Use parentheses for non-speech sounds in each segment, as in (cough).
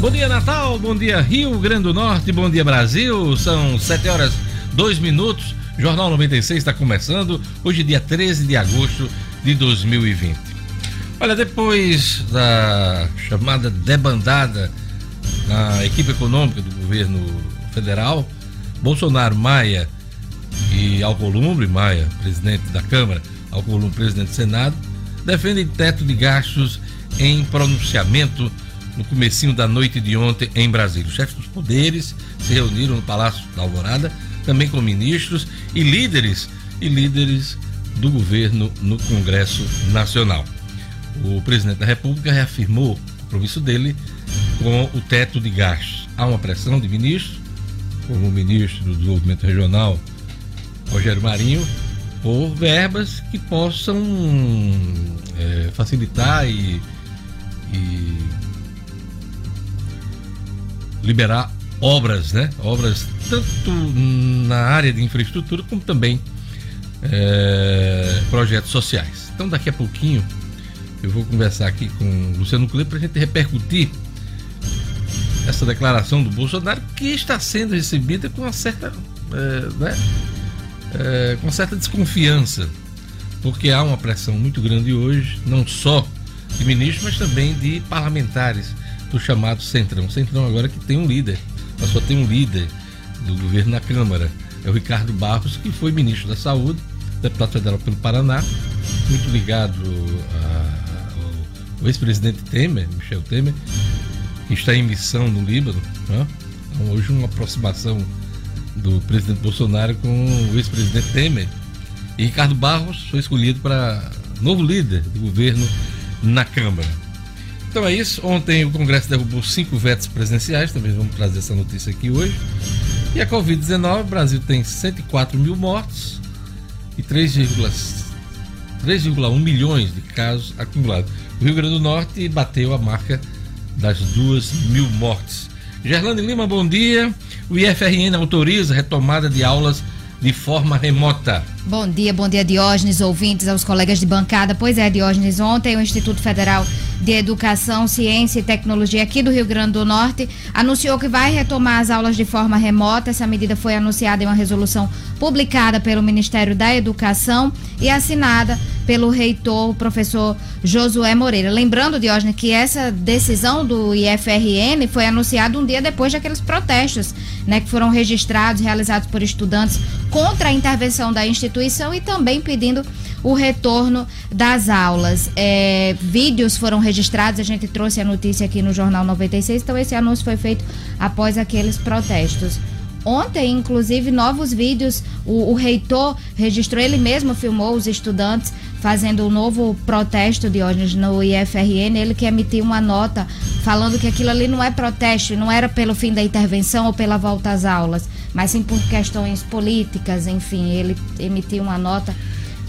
Bom dia, Natal. Bom dia, Rio Grande do Norte. Bom dia, Brasil. São 7 horas 2 minutos. Jornal 96 está começando. Hoje, dia 13 de agosto de 2020. Olha, depois da chamada debandada na equipe econômica do governo federal, Bolsonaro, Maia e Alcolumbre, Maia, presidente da Câmara, Alcolumbre, presidente do Senado, defendem teto de gastos em pronunciamento no comecinho da noite de ontem em Brasília. Os chefes dos poderes se reuniram no Palácio da Alvorada, também com ministros e líderes e líderes do governo no Congresso Nacional. O presidente da República reafirmou o compromisso dele com o teto de gastos. Há uma pressão de ministros, como o ministro do Desenvolvimento Regional, Rogério Marinho, por verbas que possam é, facilitar e, e liberar obras, né? Obras tanto na área de infraestrutura como também é, projetos sociais. Então daqui a pouquinho eu vou conversar aqui com o Luciano Cleber para a gente repercutir essa declaração do Bolsonaro que está sendo recebida com uma certa, é, né? é, com certa desconfiança, porque há uma pressão muito grande hoje, não só de ministros, mas também de parlamentares do chamado Centrão. Centrão agora que tem um líder, mas só tem um líder do governo na Câmara, é o Ricardo Barros, que foi ministro da Saúde, deputado federal pelo Paraná, muito ligado ao ex-presidente Temer, Michel Temer, que está em missão no Líbano. Né? Então, hoje uma aproximação do presidente Bolsonaro com o ex-presidente Temer. E Ricardo Barros foi escolhido para novo líder do governo na Câmara. Então é isso. Ontem o Congresso derrubou cinco vetos presidenciais, também vamos trazer essa notícia aqui hoje. E a Covid-19, o Brasil tem 104 mil mortos e 3,1 milhões de casos acumulados. O Rio Grande do Norte bateu a marca das duas mil mortes. Gerlane Lima, bom dia. O IFRN autoriza retomada de aulas de forma remota. Bom dia, bom dia Diógenes, ouvintes, aos colegas de bancada. Pois é, Diógenes, ontem o Instituto Federal de Educação, Ciência e Tecnologia aqui do Rio Grande do Norte anunciou que vai retomar as aulas de forma remota. Essa medida foi anunciada em uma resolução publicada pelo Ministério da Educação e assinada pelo reitor, o professor Josué Moreira. Lembrando, Diógenes, que essa decisão do IFRN foi anunciada um dia depois daqueles protestos, né, que foram registrados, realizados por estudantes contra a intervenção da instituição e também pedindo o retorno das aulas. É, vídeos foram registrados, a gente trouxe a notícia aqui no Jornal 96, então esse anúncio foi feito após aqueles protestos. Ontem, inclusive, novos vídeos, o, o reitor registrou, ele mesmo filmou os estudantes fazendo um novo protesto de hoje no IFRN, ele que emitiu uma nota falando que aquilo ali não é protesto, não era pelo fim da intervenção ou pela volta às aulas, mas sim por questões políticas, enfim, ele emitiu uma nota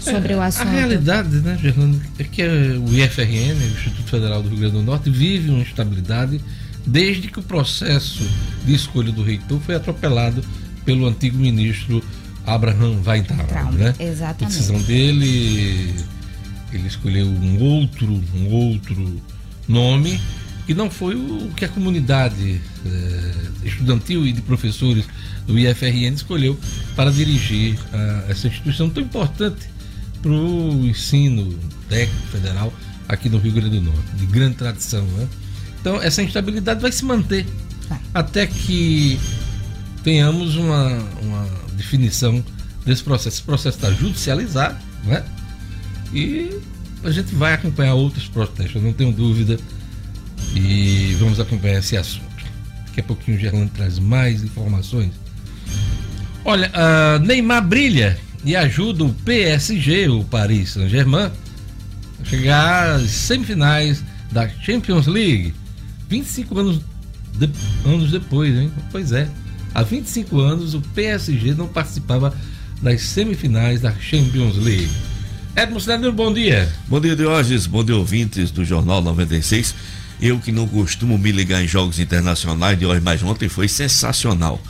sobre é, o assunto. A realidade, né, Fernando, é que o IFRN, o Instituto Federal do Rio Grande do Norte, vive uma instabilidade desde que o processo de escolha do reitor foi atropelado pelo antigo ministro Abraham Weintraub, né? Exatamente. A decisão dele, ele escolheu um outro, um outro nome que não foi o que a comunidade eh, estudantil e de professores do IFRN escolheu para dirigir uh, essa instituição tão importante para o ensino técnico federal aqui no Rio Grande do Norte, de grande tradição. Né? Então, essa instabilidade vai se manter até que tenhamos uma, uma definição desse processo. Esse processo está judicializado, né? E a gente vai acompanhar outros protestos, não tenho dúvida. E vamos acompanhar esse assunto. Daqui a pouquinho o Gerlando traz mais informações. Olha, Neymar brilha e ajuda o PSG, o Paris Saint-Germain, a chegar às semifinais da Champions League. 25 anos, de, anos depois, hein? Pois é. Há 25 anos o PSG não participava das semifinais da Champions League. Edmo Cidadão, bom dia. Bom dia, Diógenes. Bom dia, ouvintes do Jornal 96. Eu que não costumo me ligar em jogos internacionais de hoje, mas ontem foi sensacional.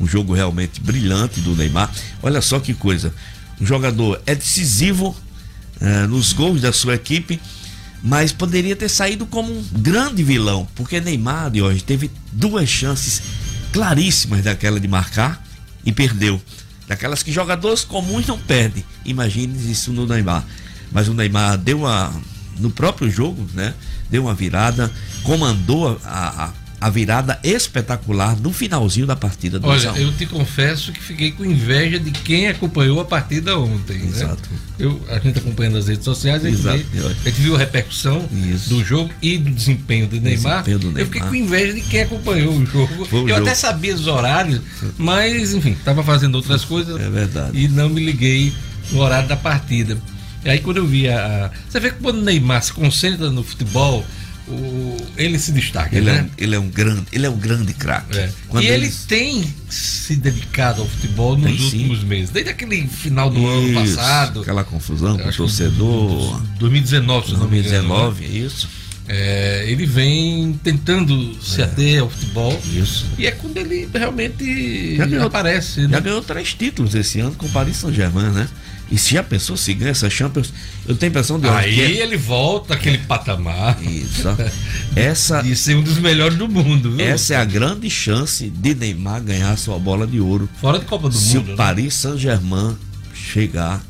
Um jogo realmente brilhante do Neymar. Olha só que coisa. Um jogador é decisivo uh, nos gols da sua equipe, mas poderia ter saído como um grande vilão, porque Neymar de hoje teve duas chances claríssimas daquela de marcar e perdeu. Daquelas que jogadores comuns não perdem. Imagine isso no Neymar. Mas o Neymar deu a no próprio jogo, né? Deu uma virada, comandou a, a a virada espetacular no finalzinho da partida do Olha, eu te confesso que fiquei com inveja de quem acompanhou a partida ontem. Né? Exato. Né? Eu, a gente acompanhando as redes sociais, a gente. Vê, a gente viu a repercussão Isso. do jogo e do desempenho do Neymar. Desempenho do Neymar. Eu fiquei com inveja de quem acompanhou o jogo. Eu jogo. até sabia os horários, mas enfim, estava fazendo outras coisas. É verdade. E não me liguei no horário da partida. E aí quando eu vi a. Você vê que quando o Neymar se concentra no futebol o, ele se destaca, ele né? É um, ele é um grande, ele é um grande craque. É. E ele, ele, tem se dedicado ao futebol nos tem, últimos sim. meses, desde aquele final do isso, ano passado. Aquela confusão com o torcedor. 2019, se 2019, engano, né? isso. É, ele vem tentando se é. ater ao futebol. Isso. E é quando ele realmente já ganhou, aparece. Já né? ganhou três títulos esse ano com o Paris Saint-Germain, né? E se a pessoa se ganha essa Champions, eu tenho a impressão de Aí é... ele volta aquele patamar. Isso. (laughs) Essa e ser um dos melhores do mundo. Viu? Essa é a grande chance de Neymar ganhar sua bola de ouro. Fora de Copa do se Mundo. Se o né? Paris Saint-Germain chegar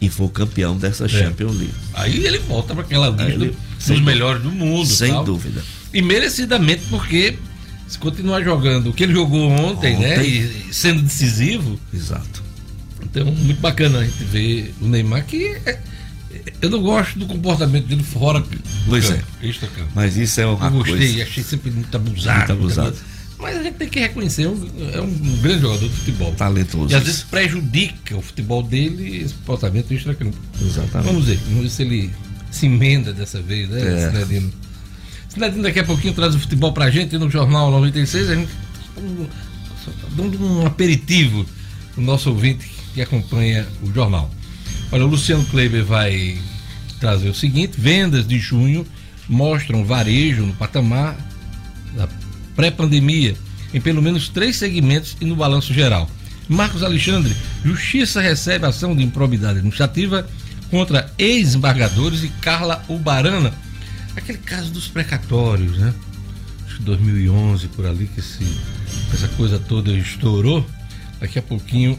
e for campeão dessa é. Champions League. Aí ele volta para aquela lista dos melhores do mundo. Sem tal. dúvida. E merecidamente porque se continuar jogando o que ele jogou ontem, né, ontem. né? E sendo decisivo. Exato então, muito bacana a gente ver o Neymar, que é, eu não gosto do comportamento dele fora pois campo, é. Mas isso é uma eu gostei, coisa... achei sempre muito abusado. Muito abusado. Mas a gente tem que reconhecer, é um, é um grande jogador de futebol. Talentoso. E às vezes prejudica o futebol dele esse comportamento extra-campo. Exatamente. Vamos ver, vamos ver se ele se emenda dessa vez, né, é. Sinadino? Sinadino daqui a pouquinho traz o futebol pra gente no Jornal 96, a gente dando um aperitivo o nosso ouvinte que acompanha o jornal. Olha, o Luciano Kleber vai trazer o seguinte: vendas de junho mostram varejo no patamar da pré-pandemia em pelo menos três segmentos e no balanço geral. Marcos Alexandre, Justiça recebe ação de improbidade administrativa contra ex-embargadores e Carla Ubarana. Aquele caso dos precatórios, né? Acho que 2011 por ali que esse, essa coisa toda estourou. Daqui a pouquinho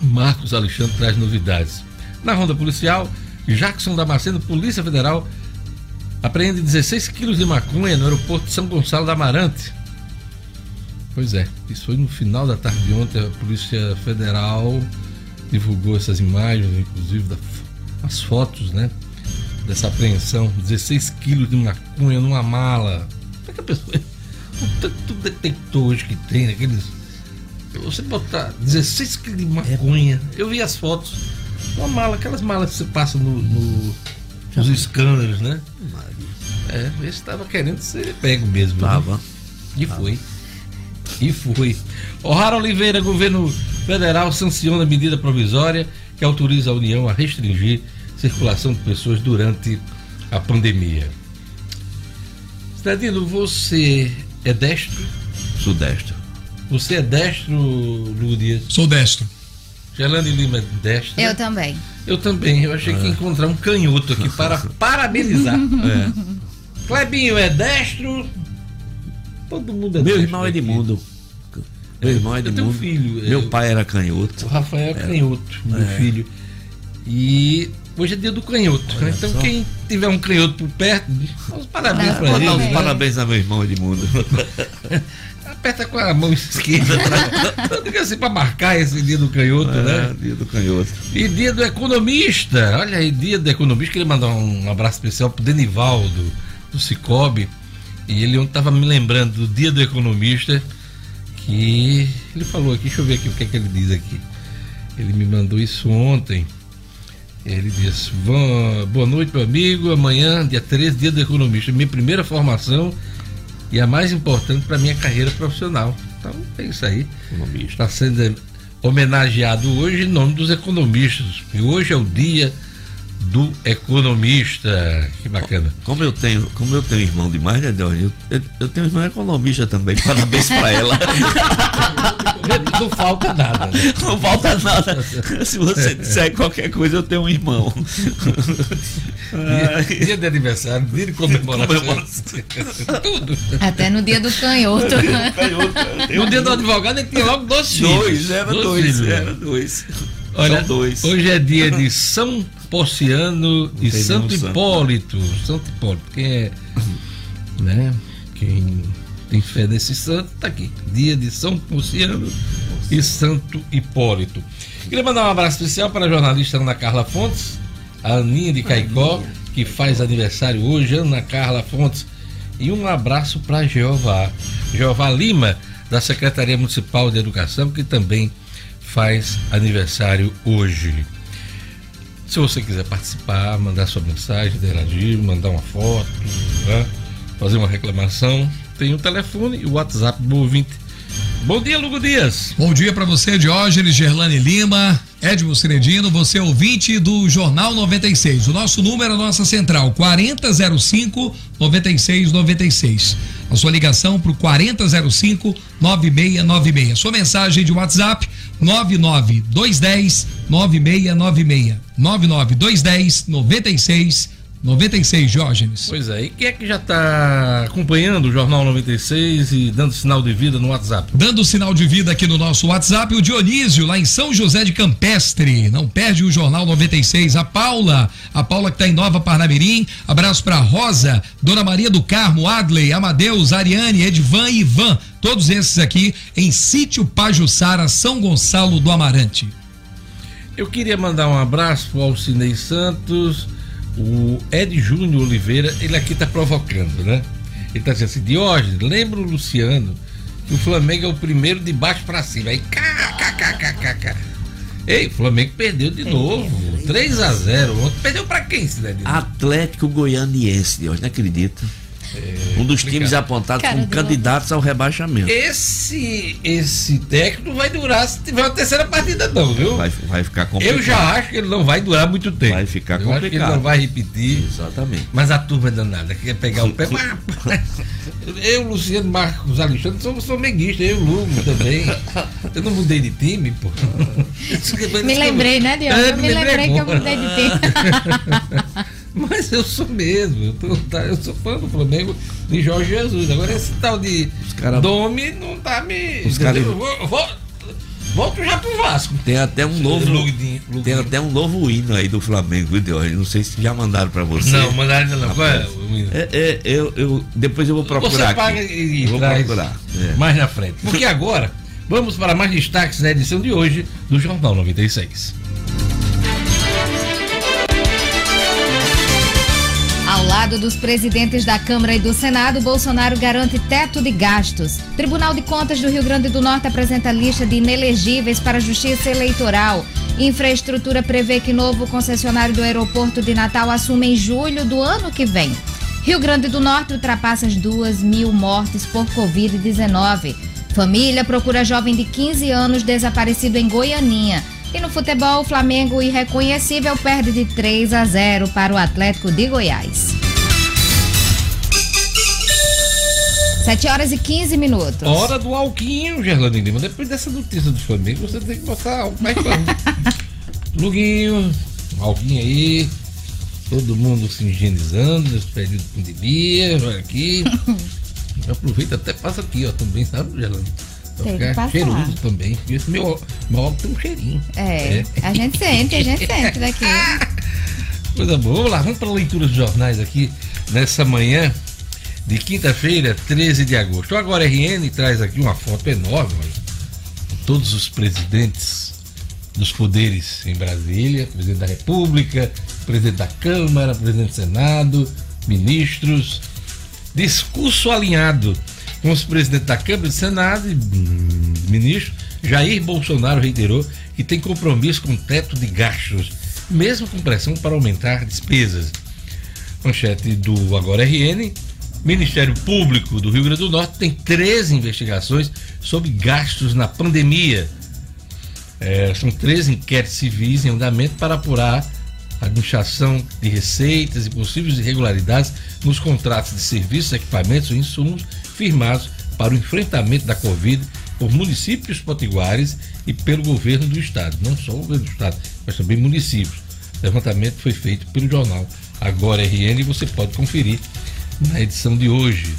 Marcos Alexandre traz novidades. Na ronda policial, Jackson Damasceno, Polícia Federal, apreende 16 quilos de maconha no aeroporto de São Gonçalo da Amarante. Pois é, isso foi no final da tarde de ontem. A Polícia Federal divulgou essas imagens, inclusive das as fotos, né? Dessa apreensão. 16 quilos de maconha numa mala. Como é que a pessoa. (laughs) O tanto detectores que tem, aqueles você botar 16 quilos de maconha. Eu vi as fotos. Uma mala, aquelas malas que você passa no, no nos escândalos, né? É, esse estava querendo ser pego mesmo. Né? Tava. Né? E Tava. foi. E foi. O'Hara Oliveira, governo federal, sanciona a medida provisória que autoriza a União a restringir circulação de pessoas durante a pandemia. Cidadino, você é destro? Sudestro. Você é destro, Lúdia? Sou destro. Gelane Lima é destro. Eu também. Eu também. Eu achei que ia é. encontrar um canhoto aqui para (laughs) parabenizar. É. Clebinho é destro. Todo mundo é Meu destro. irmão é Edmundo. Meu irmão é Edmundo. Eu filho. Meu eu, pai era canhoto. O Rafael é canhoto, meu é. filho. E hoje é dia do canhoto. Olha então só. quem tiver um canhoto por perto, parabéns ah, para ele. Parabéns a meu irmão Edmundo. (laughs) aperta com a mão (laughs) esquerda atrás. assim, para marcar esse dia do canhoto, é, né? Dia do canhoto. E dia do economista. Olha aí, dia do economista. Queria mandar um abraço especial pro Denivaldo, do Cicobi. E ele ontem estava me lembrando do dia do economista. Que ele falou aqui, deixa eu ver aqui o que é que ele diz aqui. Ele me mandou isso ontem. Ele disse: Boa noite, meu amigo. Amanhã, dia 13, dia do economista. Minha primeira formação e a mais importante para minha carreira profissional. Então é isso aí. Está sendo homenageado hoje em nome dos economistas. E hoje é o dia do economista. Que bacana. Como eu tenho, como eu tenho irmão demais, né, Deus? Eu, eu, eu tenho irmão economista também. (laughs) Parabéns para ela. Não falta nada. Né? Não falta nada. Se você disser qualquer coisa, eu tenho um irmão. Dia, dia de aniversário, dia de comemoração. Tudo. Até no dia do canhoto. No dia do advogado, ele tinha logo dois filhos. Dois, era dois, dois era dois. Olha, dois. hoje é dia de São Porciano e Santo Hipólito. Santo Hipólito, quem é, né? Quem tem fé nesse santo, tá aqui. Dia de São Porciano e Santo Hipólito. Queria mandar um abraço especial para a jornalista Ana Carla Fontes, a Aninha de Caicó, que faz aniversário hoje, Ana Carla Fontes. E um abraço para Jeová, Jeová Lima, da Secretaria Municipal de Educação, que também faz aniversário hoje. Se você quiser participar, mandar sua mensagem, interagir, mandar uma foto, né? fazer uma reclamação, tem o telefone e o WhatsApp do ouvinte. Bom dia, Lugo Dias. Bom dia para você, Diógenes, Gerlane Lima, Edmo Cinedino, você é ouvinte do Jornal 96. O nosso número é a nossa central, 4005 9696. A sua ligação para o 4005 9696. Sua mensagem de WhatsApp 99210 9696. 99210 9696. 96, Diógenes. Pois é, e quem é que já está acompanhando o Jornal 96 e dando sinal de vida no WhatsApp? Dando sinal de vida aqui no nosso WhatsApp, o Dionísio, lá em São José de Campestre. Não perde o Jornal 96. A Paula, a Paula que está em Nova Parnamirim. Abraço para Rosa, Dona Maria do Carmo, Adley, Amadeus, Ariane, Edvan e Ivan. Todos esses aqui em Sítio Pajuçara, São Gonçalo do Amarante. Eu queria mandar um abraço para o Alcinei Santos o Ed Júnior Oliveira, ele aqui está provocando, né? Ele está dizendo assim, Diógenes, lembra o Luciano que o Flamengo é o primeiro de baixo para cima. Aí, kkkkkk. Ei, o Flamengo perdeu de novo. 3 a 0 ontem. Perdeu para quem, Cidade? Atlético Goianiense, Deus, não acredito. É, um dos times apontados como candidatos ao rebaixamento. Esse esse técnico vai durar se tiver uma terceira partida, não, viu? Vai, vai ficar complicado. Eu já acho que ele não vai durar muito tempo. Vai ficar eu complicado. Acho que ele não vai repetir. Exatamente. Mas a turma é danada, quer pegar o pé. eu, Luciano Marcos Alexandre, sou flamenguista, eu, Lugo também. Eu não mudei de time, pô. me lembrei, né, Diogo? É, eu me lembrei que eu mudei de time. (laughs) Mas eu sou mesmo, eu, tô, tá, eu sou fã do Flamengo de Jorge Jesus. Agora esse tal de cara, Domi não tá me. Os vou, vou, volto já pro Vasco. Tem até um novo. Lugdinho, Lugdinho. Tem até um novo hino aí do Flamengo, viu, Não sei se já mandaram pra você. Não, mandaram ainda não. Qual é o hino? É, é, eu, eu, depois eu vou procurar. Você paga aqui. e, vou procurar. É. Mais na frente. Porque agora, vamos para mais destaques na edição de hoje do Jornal 96. Lado dos presidentes da Câmara e do Senado, Bolsonaro garante teto de gastos. Tribunal de Contas do Rio Grande do Norte apresenta lista de inelegíveis para a Justiça Eleitoral. Infraestrutura prevê que novo concessionário do aeroporto de Natal assume em julho do ano que vem. Rio Grande do Norte ultrapassa as duas mil mortes por Covid-19. Família procura jovem de 15 anos desaparecido em Goianinha. E no futebol, o Flamengo irreconhecível perde de 3 a 0 para o Atlético de Goiás. 7 horas e 15 minutos. Hora do Alquinho, Gerlando Lima. Depois dessa notícia do Flamengo, você tem que botar algo mais (laughs) Luguinho, Alquinho aí. Todo mundo se higienizando nesse período de pandemia. Olha aqui. (laughs) Aproveita até passa aqui, ó, também, sabe, Gerlando? Tem que passar. cheiroso também. Esse meu, meu óculos tem um cheirinho. É, é, a gente sente, a gente (laughs) sente daqui. Coisa boa. Vamos lá, vamos para a leitura dos jornais aqui nessa manhã de quinta-feira, 13 de agosto. Agora a RN traz aqui uma foto enorme de todos os presidentes dos poderes em Brasília, presidente da República, presidente da Câmara, presidente do Senado, ministros. Discurso alinhado com os presidentes da Câmara do Senado e hum, ministro, Jair Bolsonaro reiterou que tem compromisso com o teto de gastos, mesmo com pressão para aumentar despesas. Manchete do Agora RN. Ministério Público do Rio Grande do Norte tem três investigações sobre gastos na pandemia. É, são três inquéritos civis em andamento para apurar administração de receitas e possíveis irregularidades nos contratos de serviços, equipamentos e insumos firmados para o enfrentamento da Covid por municípios potiguares e pelo governo do estado. Não só o governo do estado, mas também municípios. O levantamento foi feito pelo jornal Agora RN e você pode conferir na edição de hoje,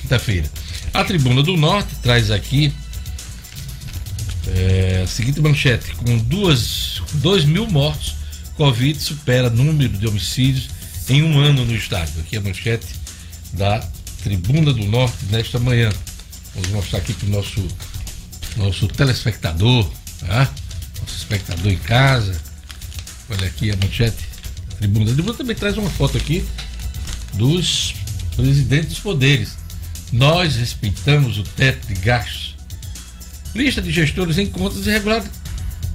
quinta-feira. A Tribuna do Norte traz aqui é, a seguinte manchete: com duas, dois mil mortos, Covid supera número de homicídios em um ano no estado. Aqui é a manchete da Tribuna do Norte nesta manhã. Vamos mostrar aqui para o nosso, nosso telespectador, tá? nosso espectador em casa. Olha aqui a manchete da Tribuna. A Tribuna também traz uma foto aqui dos presidentes dos poderes. Nós respeitamos o teto de gastos. Lista de gestores em contas irregulares,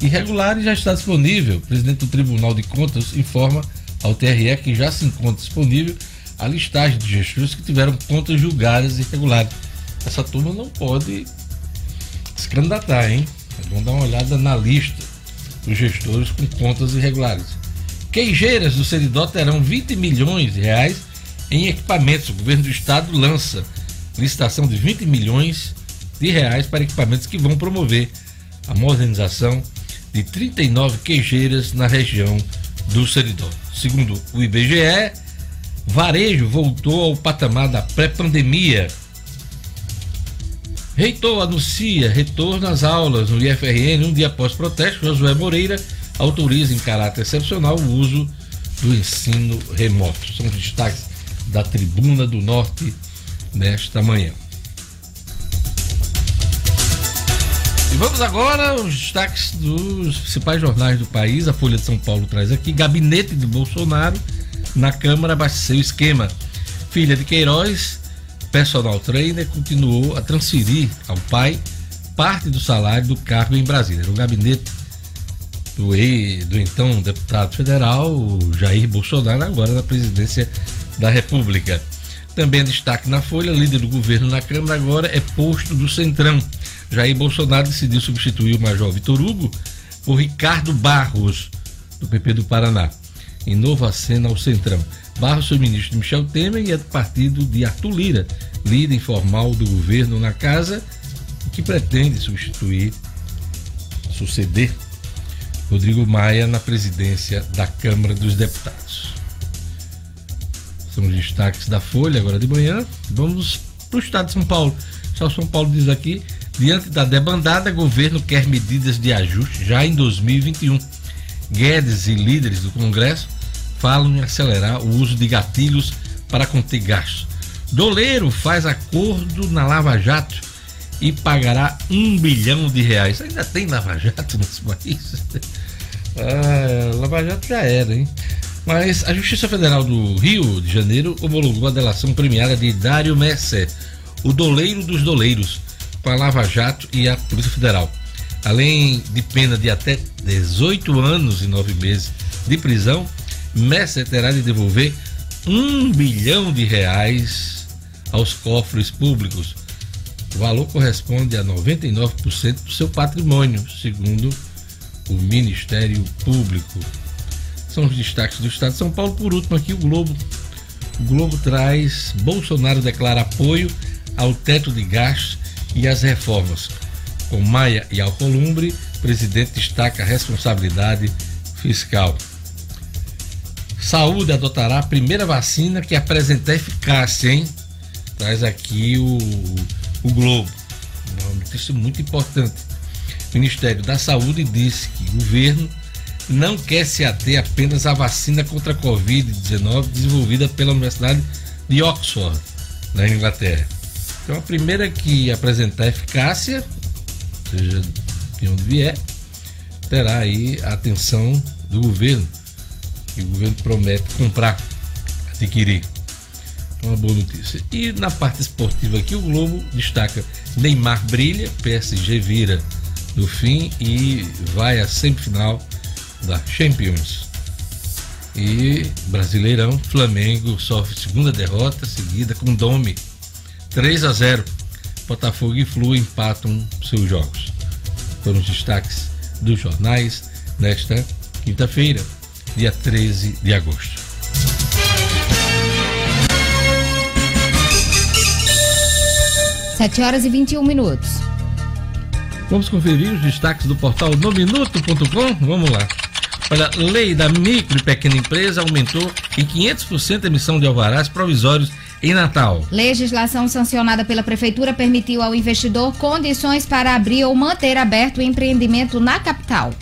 irregulares já está disponível. O presidente do Tribunal de Contas informa ao TRE que já se encontra disponível a listagem de gestores que tiveram contas julgadas irregulares. Essa turma não pode se candidatar, hein? Vamos dar uma olhada na lista dos gestores com contas irregulares. Queijeiras do Seridó terão 20 milhões de reais em equipamentos. O governo do estado lança licitação de 20 milhões de reais para equipamentos que vão promover a modernização de 39 queijeiras na região do Seridó. Segundo o IBGE, Varejo voltou ao patamar da pré-pandemia. Reitor anuncia retorno às aulas no IFRN um dia após protesto. Josué Moreira autoriza em caráter excepcional o uso do ensino remoto. São os destaques da Tribuna do Norte nesta manhã. E vamos agora aos destaques dos principais jornais do país. A Folha de São Paulo traz aqui: Gabinete de Bolsonaro na Câmara abasteceu o esquema. Filha de Queiroz, personal trainer, continuou a transferir ao pai parte do salário do cargo em Brasília. O gabinete do, do então deputado federal Jair Bolsonaro, agora na presidência da República. Também destaque na Folha, líder do governo na Câmara agora é posto do Centrão. Jair Bolsonaro decidiu substituir o Major Vitor Hugo por Ricardo Barros, do PP do Paraná em Nova Cena ao Centrão. Barros foi ministro de Michel Temer e é do partido de Arthur Lira, líder informal do governo na casa, que pretende substituir, suceder Rodrigo Maia na presidência da Câmara dos Deputados. São os destaques da Folha agora de manhã. Vamos para o estado de São Paulo. O São Paulo diz aqui: diante da debandada, governo quer medidas de ajuste já em 2021 Guedes e líderes do Congresso falam em acelerar o uso de gatilhos para conter gastos. Doleiro faz acordo na Lava Jato e pagará um bilhão de reais. Ainda tem Lava Jato (laughs) nesse país? Ah, Lava Jato já era, hein? Mas a Justiça Federal do Rio de Janeiro homologou a delação premiada de Dário Messer, o doleiro dos doleiros, com a Lava Jato e a Polícia Federal. Além de pena de até 18 anos e 9 meses de prisão, Messer terá de devolver um bilhão de reais aos cofres públicos. O valor corresponde a 99% do seu patrimônio, segundo o Ministério Público. São os destaques do Estado de São Paulo. Por último, aqui o Globo. O Globo traz: Bolsonaro declara apoio ao teto de gastos e às reformas com Maia e Alcolumbre, presidente destaca responsabilidade fiscal. Saúde adotará a primeira vacina que apresenta eficácia, hein? Traz aqui o, o Globo. Uma notícia muito importante. O Ministério da Saúde disse que o governo não quer se ater apenas à vacina contra a Covid-19 desenvolvida pela Universidade de Oxford, na Inglaterra. Então, a primeira que apresentar eficácia seja de onde vier, terá aí a atenção do governo. E o governo promete comprar, adquirir. Uma boa notícia. E na parte esportiva aqui, o Globo destaca: Neymar brilha, PSG vira no fim e vai à semifinal da Champions. E Brasileirão, Flamengo sofre segunda derrota seguida com Dome 3 a 0. Botafogo e Flu empatam seus jogos. Foram os destaques dos jornais nesta quinta-feira. dia 13 de agosto. Sete horas e 21 minutos. Vamos conferir os destaques do portal nominuto.com? Vamos lá. Olha, lei da micro e pequena empresa aumentou em 500% a emissão de alvarás provisórios em Natal. Legislação sancionada pela Prefeitura permitiu ao investidor condições para abrir ou manter aberto o empreendimento na capital.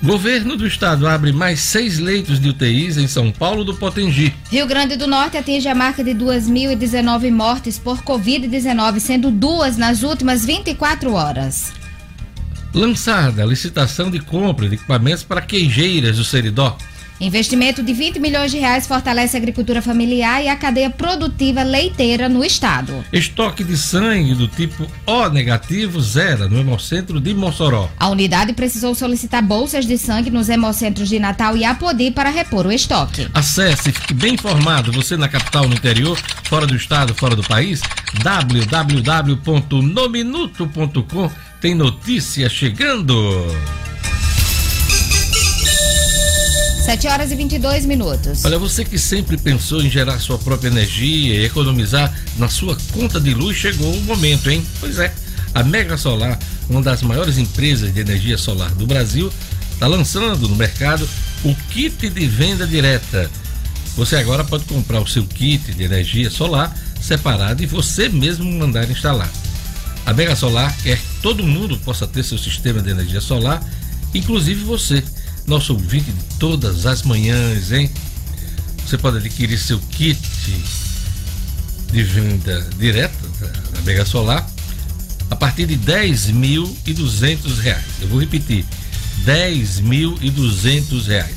Governo do Estado abre mais seis leitos de UTIs em São Paulo do Potengi. Rio Grande do Norte atinge a marca de 2.019 mortes por Covid-19, sendo duas nas últimas 24 horas. Lançada a licitação de compra de equipamentos para queijeiras do Seridó. Investimento de 20 milhões de reais fortalece a agricultura familiar e a cadeia produtiva leiteira no estado. Estoque de sangue do tipo O negativo zero no Hemocentro de Mossoró. A unidade precisou solicitar bolsas de sangue nos hemocentros de Natal e Apodi para repor o estoque. Acesse e fique bem informado, você na capital, no interior, fora do estado, fora do país, www.nominuto.com tem notícia chegando. 7 horas e 22 minutos. Olha, você que sempre pensou em gerar sua própria energia e economizar na sua conta de luz, chegou o momento, hein? Pois é, a Mega Solar, uma das maiores empresas de energia solar do Brasil, está lançando no mercado o kit de venda direta. Você agora pode comprar o seu kit de energia solar separado e você mesmo mandar instalar. A Mega Solar quer que todo mundo possa ter seu sistema de energia solar, inclusive você nosso ouvinte de todas as manhãs, hein? Você pode adquirir seu kit de venda direta da Mega Solar a partir de 10.200 reais. Eu vou repetir, 10.200 reais.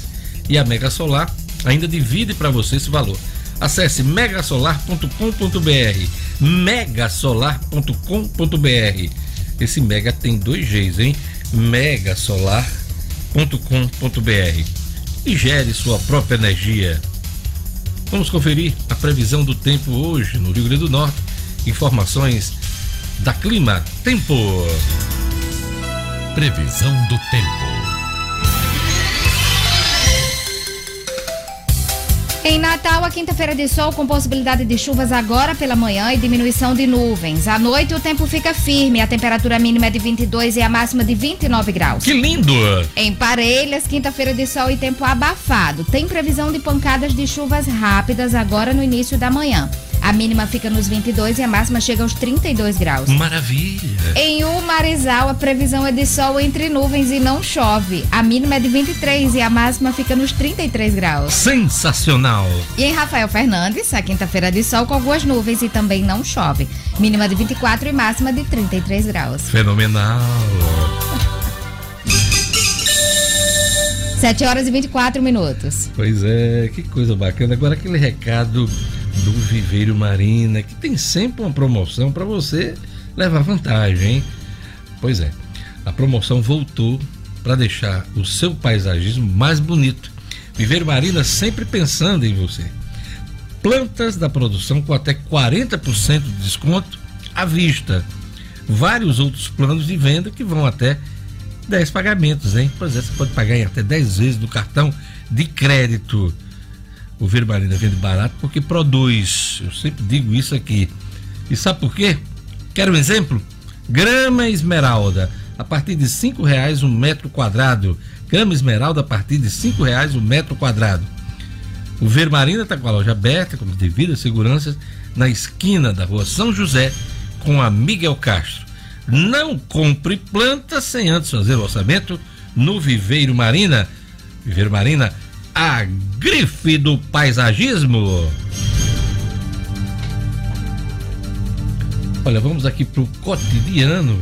E a Mega Solar ainda divide para você esse valor. Acesse megasolar.com.br, megasolar.com.br. Esse mega tem dois Gs, hein? Megasolar.com.br com.br e gere sua própria energia. Vamos conferir a previsão do tempo hoje no Rio Grande do Norte. Informações da Clima Tempo. Previsão do tempo. Em Natal, a quinta-feira de sol com possibilidade de chuvas agora pela manhã e diminuição de nuvens. À noite o tempo fica firme, a temperatura mínima é de 22 e a máxima de 29 graus. Que lindo! Em Parelhas, quinta-feira de sol e tempo abafado. Tem previsão de pancadas de chuvas rápidas agora no início da manhã. A mínima fica nos 22 e a máxima chega aos 32 graus. Maravilha! Em Umarizal, a previsão é de sol entre nuvens e não chove. A mínima é de 23 e a máxima fica nos 33 graus. Sensacional! E em Rafael Fernandes, a quinta-feira de sol com algumas nuvens e também não chove. Mínima de 24 e máxima de 33 graus. Fenomenal! 7 horas e 24 minutos. Pois é, que coisa bacana. Agora aquele recado do Viveiro Marina, que tem sempre uma promoção para você levar vantagem, hein? Pois é, a promoção voltou para deixar o seu paisagismo mais bonito. Viveiro Marina sempre pensando em você. Plantas da produção com até 40% de desconto à vista. Vários outros planos de venda que vão até 10 pagamentos, hein? Pois é, você pode pagar em até 10 vezes do cartão de crédito. O Verbalina vende barato porque produz. Eu sempre digo isso aqui. E sabe por quê? Quer um exemplo? Grama esmeralda, a partir de cinco reais um metro quadrado. Grama esmeralda a partir de cinco reais um metro quadrado. O Vermarina está com a loja aberta, com devidas seguranças, na esquina da rua São José, com a Miguel Castro. Não compre planta sem antes fazer o orçamento no Viveiro Marina. Viveiro Marina, a grife do paisagismo. Olha, vamos aqui para o cotidiano.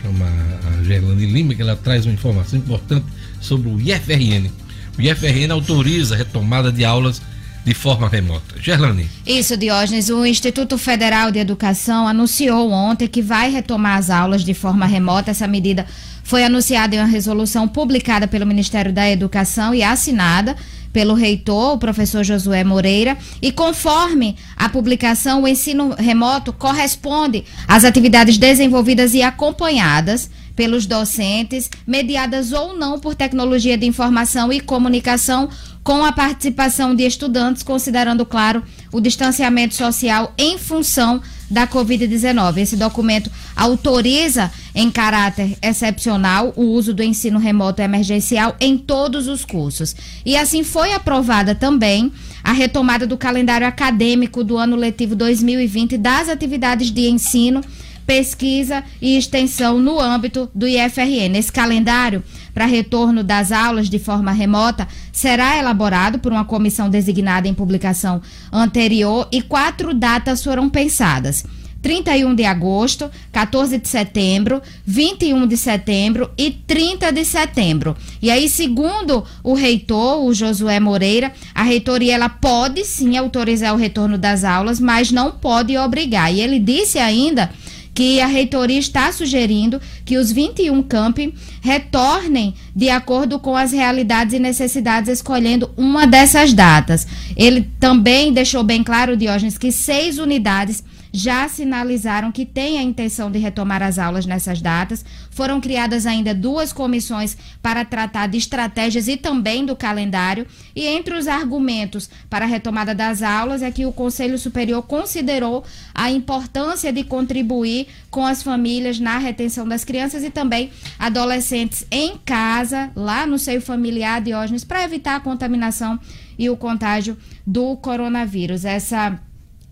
Chama a Gerlane Lima, que ela traz uma informação importante sobre o IFRN. O IFRN autoriza a retomada de aulas de forma remota. Gerlane. Isso, Diógenes. O Instituto Federal de Educação anunciou ontem que vai retomar as aulas de forma remota. Essa medida foi anunciada em uma resolução publicada pelo Ministério da Educação e assinada pelo reitor, o professor Josué Moreira, e conforme a publicação, o ensino remoto corresponde às atividades desenvolvidas e acompanhadas pelos docentes, mediadas ou não por tecnologia de informação e comunicação, com a participação de estudantes, considerando, claro, o distanciamento social em função da Covid-19. Esse documento autoriza, em caráter excepcional, o uso do ensino remoto emergencial em todos os cursos. E assim foi aprovada também a retomada do calendário acadêmico do ano letivo 2020 das atividades de ensino pesquisa e extensão no âmbito do IFRN. Esse calendário para retorno das aulas de forma remota será elaborado por uma comissão designada em publicação anterior e quatro datas foram pensadas. 31 de agosto, 14 de setembro, 21 de setembro e 30 de setembro. E aí, segundo o reitor, o Josué Moreira, a reitoria ela pode sim autorizar o retorno das aulas, mas não pode obrigar. E ele disse ainda que a reitoria está sugerindo que os 21 campi retornem de acordo com as realidades e necessidades, escolhendo uma dessas datas. Ele também deixou bem claro, Diógenes, que seis unidades já sinalizaram que têm a intenção de retomar as aulas nessas datas. Foram criadas ainda duas comissões para tratar de estratégias e também do calendário. E entre os argumentos para a retomada das aulas é que o Conselho Superior considerou a importância de contribuir com as famílias na retenção das crianças e também adolescentes em casa, lá no seio familiar, Diógenes, para evitar a contaminação e o contágio do coronavírus. Essa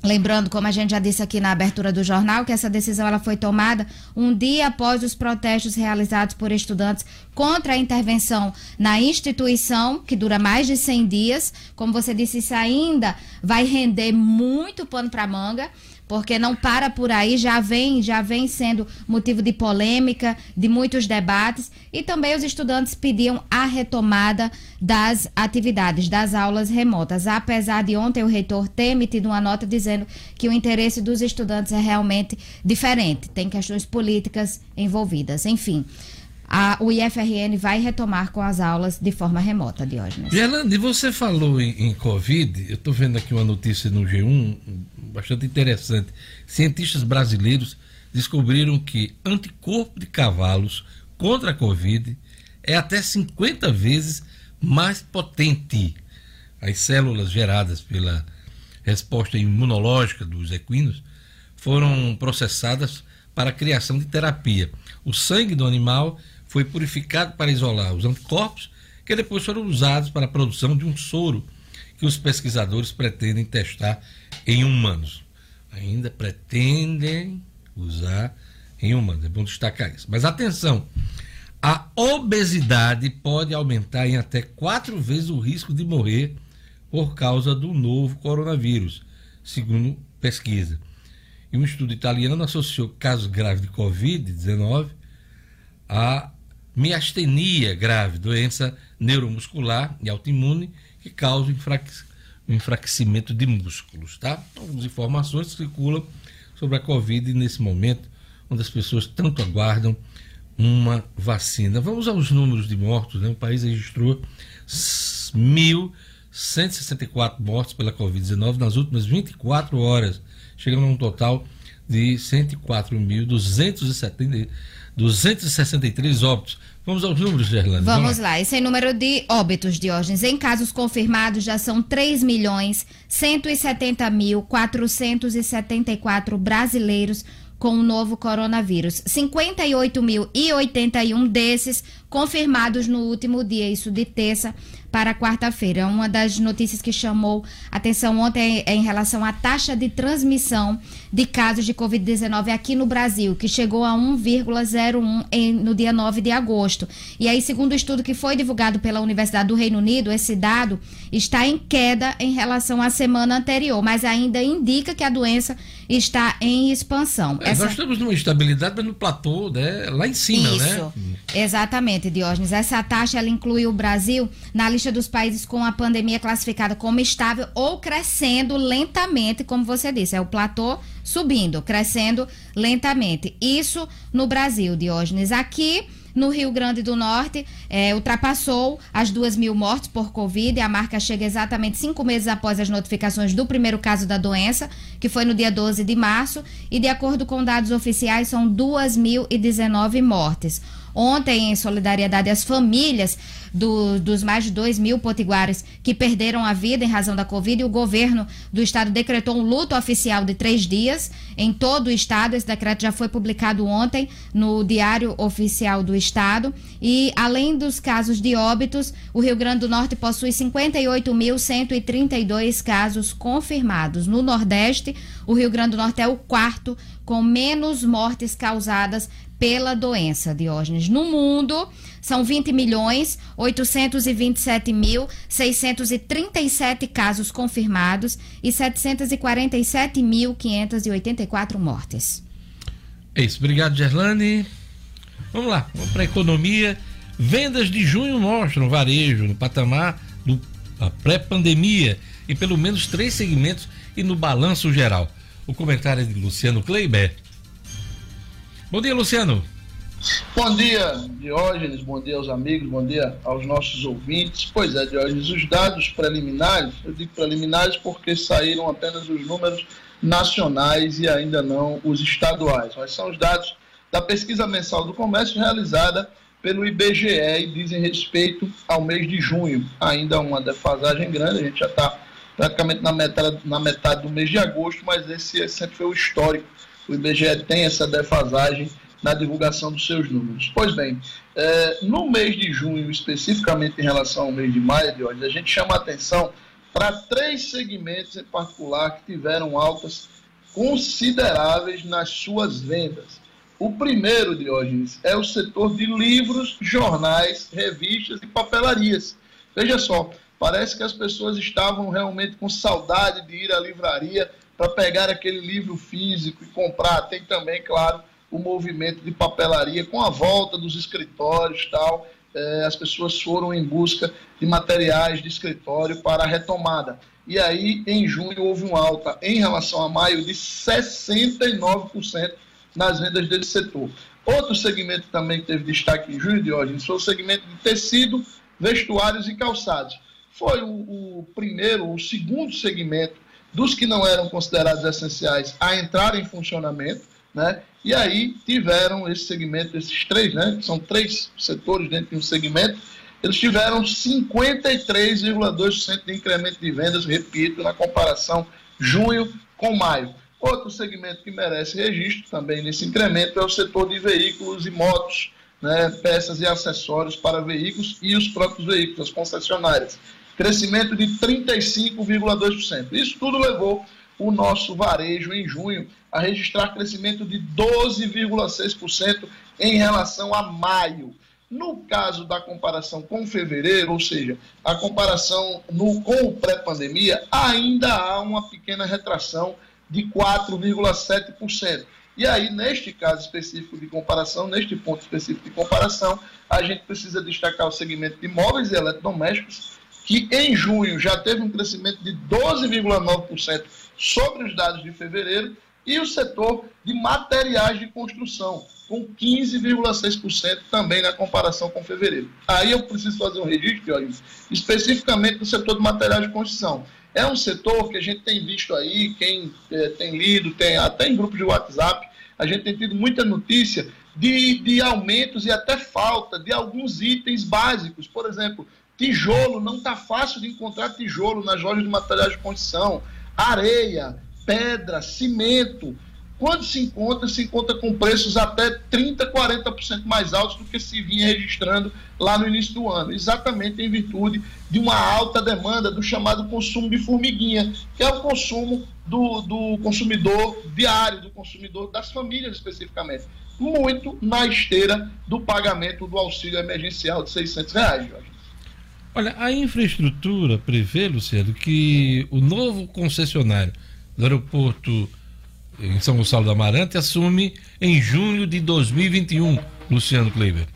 Lembrando, como a gente já disse aqui na abertura do jornal, que essa decisão ela foi tomada um dia após os protestos realizados por estudantes contra a intervenção na instituição, que dura mais de 100 dias. Como você disse, isso ainda vai render muito pano para manga porque não para por aí, já vem, já vem sendo motivo de polêmica, de muitos debates, e também os estudantes pediam a retomada das atividades, das aulas remotas, apesar de ontem o reitor ter emitido uma nota dizendo que o interesse dos estudantes é realmente diferente, tem questões políticas envolvidas, enfim a, o IFRN vai retomar com as aulas de forma remota, Diógenes. Gerlande, você falou em, em Covid, eu estou vendo aqui uma notícia no G1 bastante interessante. Cientistas brasileiros descobriram que anticorpo de cavalos contra a Covid é até 50 vezes mais potente. As células geradas pela resposta imunológica dos equinos foram processadas para a criação de terapia. O sangue do animal foi purificado para isolar os anticorpos, que depois foram usados para a produção de um soro que os pesquisadores pretendem testar em humanos. Ainda pretendem usar em humanos, é bom destacar isso. Mas atenção, a obesidade pode aumentar em até quatro vezes o risco de morrer por causa do novo coronavírus, segundo pesquisa. E um estudo italiano associou casos graves de Covid-19 a miastenia grave, doença neuromuscular e autoimune que causa enfraquecimento de músculos, tá? Algumas informações circulam sobre a Covid nesse momento, onde as pessoas tanto aguardam uma vacina. Vamos aos números de mortos, né? O país registrou 1.164 mortos pela Covid-19 nas últimas 24 horas, chegando a um total de 104.270 263 óbitos. Vamos aos números, Gerlane. Vamos, Vamos lá. Esse é o número de óbitos, Diógenes. Em casos confirmados, já são 3 milhões 170 mil 474 brasileiros com o novo coronavírus. 58.081 desses confirmados no último dia, isso de terça para quarta-feira. Uma das notícias que chamou atenção ontem é em relação à taxa de transmissão de casos de Covid-19 aqui no Brasil, que chegou a 1,01 no dia 9 de agosto. E aí, segundo o estudo que foi divulgado pela Universidade do Reino Unido, esse dado está em queda em relação à semana anterior, mas ainda indica que a doença está em expansão. É, Essa... Nós estamos numa estabilidade, mas no platô, né? lá em cima, Isso. né? Isso, exatamente, Diógenes. Essa taxa ela inclui o Brasil na lista dos países com a pandemia classificada como estável ou crescendo lentamente, como você disse. É o platô subindo, crescendo lentamente. Isso no Brasil, Diógenes. Aqui No Rio Grande do Norte, é, ultrapassou as duas mil mortes por Covid. A marca chega exatamente cinco meses após as notificações do primeiro caso da doença, que foi no dia 12 de março. E de acordo com dados oficiais, são 2.019 mortes. Ontem, em solidariedade às famílias do, dos mais de 2 mil potiguares que perderam a vida em razão da Covid, o governo do estado decretou um luto oficial de três dias em todo o estado. Esse decreto já foi publicado ontem no Diário Oficial do Estado. E, além dos casos de óbitos, o Rio Grande do Norte possui 58.132 casos confirmados. No Nordeste, o Rio Grande do Norte é o quarto com menos mortes causadas pela doença, Diógenes. No mundo, são 20 milhões 827 mil 637 casos confirmados e 747 mil 584 mortes. É isso. Obrigado, Gerlane. Vamos lá, vamos para a economia. Vendas de junho mostram varejo no patamar da pré-pandemia e pelo menos três segmentos e no balanço geral. O comentário é de Luciano Kleiber. Bom dia, Luciano. Bom dia, Diógenes, bom dia aos amigos, bom dia aos nossos ouvintes. Pois é, Diógenes, os dados preliminares, eu digo preliminares porque saíram apenas os números nacionais e ainda não os estaduais, mas são os dados da pesquisa mensal do comércio realizada pelo IBGE e dizem respeito ao mês de junho. Ainda uma defasagem grande, a gente já está praticamente na metade, na metade do mês de agosto, mas esse sempre foi o histórico o IBGE tem essa defasagem na divulgação dos seus números. Pois bem, é, no mês de junho, especificamente em relação ao mês de maio, de hoje, a gente chama a atenção para três segmentos em particular que tiveram altas consideráveis nas suas vendas. O primeiro, Diógenes, é o setor de livros, jornais, revistas e papelarias. Veja só, parece que as pessoas estavam realmente com saudade de ir à livraria para pegar aquele livro físico e comprar. Tem também, claro, o movimento de papelaria com a volta dos escritórios tal. É, as pessoas foram em busca de materiais de escritório para a retomada. E aí, em junho, houve um alta em relação a maio de 69% nas vendas desse setor. Outro segmento também teve destaque em junho de hoje foi o segmento de tecido, vestuários e calçados. Foi o, o primeiro, o segundo segmento dos que não eram considerados essenciais a entrar em funcionamento, né? E aí tiveram esse segmento, esses três, né? São três setores dentro de um segmento, eles tiveram 53,2% de incremento de vendas, repito, na comparação junho com maio. Outro segmento que merece registro também nesse incremento é o setor de veículos e motos, né, peças e acessórios para veículos e os próprios veículos, as concessionárias crescimento de 35,2%. Isso tudo levou o nosso varejo em junho a registrar crescimento de 12,6% em relação a maio. No caso da comparação com fevereiro, ou seja, a comparação no, com o pré-pandemia, ainda há uma pequena retração de 4,7%. E aí, neste caso específico de comparação, neste ponto específico de comparação, a gente precisa destacar o segmento de móveis e eletrodomésticos, que em junho já teve um crescimento de 12,9% sobre os dados de fevereiro, e o setor de materiais de construção, com 15,6% também na comparação com fevereiro. Aí eu preciso fazer um registro, olha, especificamente no setor de materiais de construção. É um setor que a gente tem visto aí, quem é, tem lido, tem até em grupos de WhatsApp, a gente tem tido muita notícia de, de aumentos e até falta de alguns itens básicos. Por exemplo, Tijolo, não está fácil de encontrar tijolo nas lojas de materiais de construção. Areia, pedra, cimento. Quando se encontra, se encontra com preços até 30%, 40% mais altos do que se vinha registrando lá no início do ano, exatamente em virtude de uma alta demanda do chamado consumo de formiguinha, que é o consumo do, do consumidor diário, do consumidor das famílias especificamente, muito na esteira do pagamento do auxílio emergencial de 600 reais, Jorge. Olha, a infraestrutura prevê, Luciano, que o novo concessionário do aeroporto em São Gonçalo da Amarante assume em junho de 2021, Luciano Kleiber.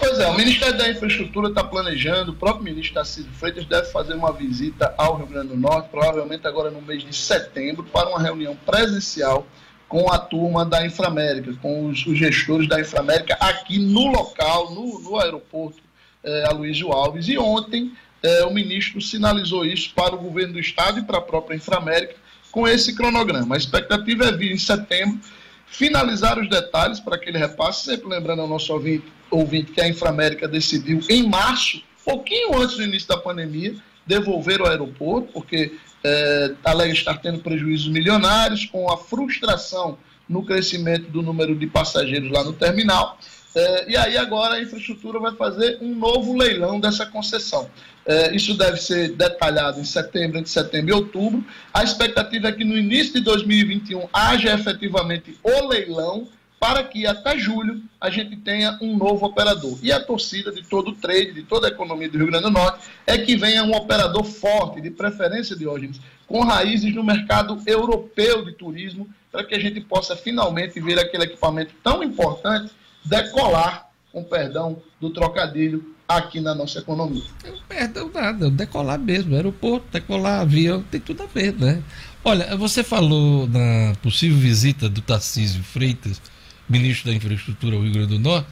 Pois é, o Ministério da Infraestrutura está planejando, o próprio ministro Tarcísio Freitas deve fazer uma visita ao Rio Grande do Norte, provavelmente agora no mês de setembro, para uma reunião presencial com a turma da Inframérica, com os, os gestores da Inframérica aqui no local, no, no aeroporto é, Aloysio Alves. E ontem é, o ministro sinalizou isso para o governo do estado e para a própria Inframérica com esse cronograma. A expectativa é vir em setembro, finalizar os detalhes para aquele repasse, sempre lembrando ao nosso ouvinte, ouvinte que a Inframérica decidiu em março, pouquinho antes do início da pandemia, devolver o aeroporto, porque é, alega estar tendo prejuízos milionários, com a frustração no crescimento do número de passageiros lá no terminal. É, e aí agora a infraestrutura vai fazer um novo leilão dessa concessão. É, isso deve ser detalhado em setembro, entre setembro e outubro. A expectativa é que no início de 2021 haja efetivamente o leilão para que até julho a gente tenha um novo operador. E a torcida de todo o trade, de toda a economia do Rio Grande do Norte, é que venha um operador forte, de preferência de Diógenes, com raízes no mercado europeu de turismo, para que a gente possa finalmente ver aquele equipamento tão importante decolar, com perdão do trocadilho, aqui na nossa economia. Perdão nada, decolar mesmo, aeroporto, decolar avião, tem tudo a ver, né? Olha, você falou na possível visita do Tarcísio Freitas, ministro da Infraestrutura ao Rio Grande do Norte,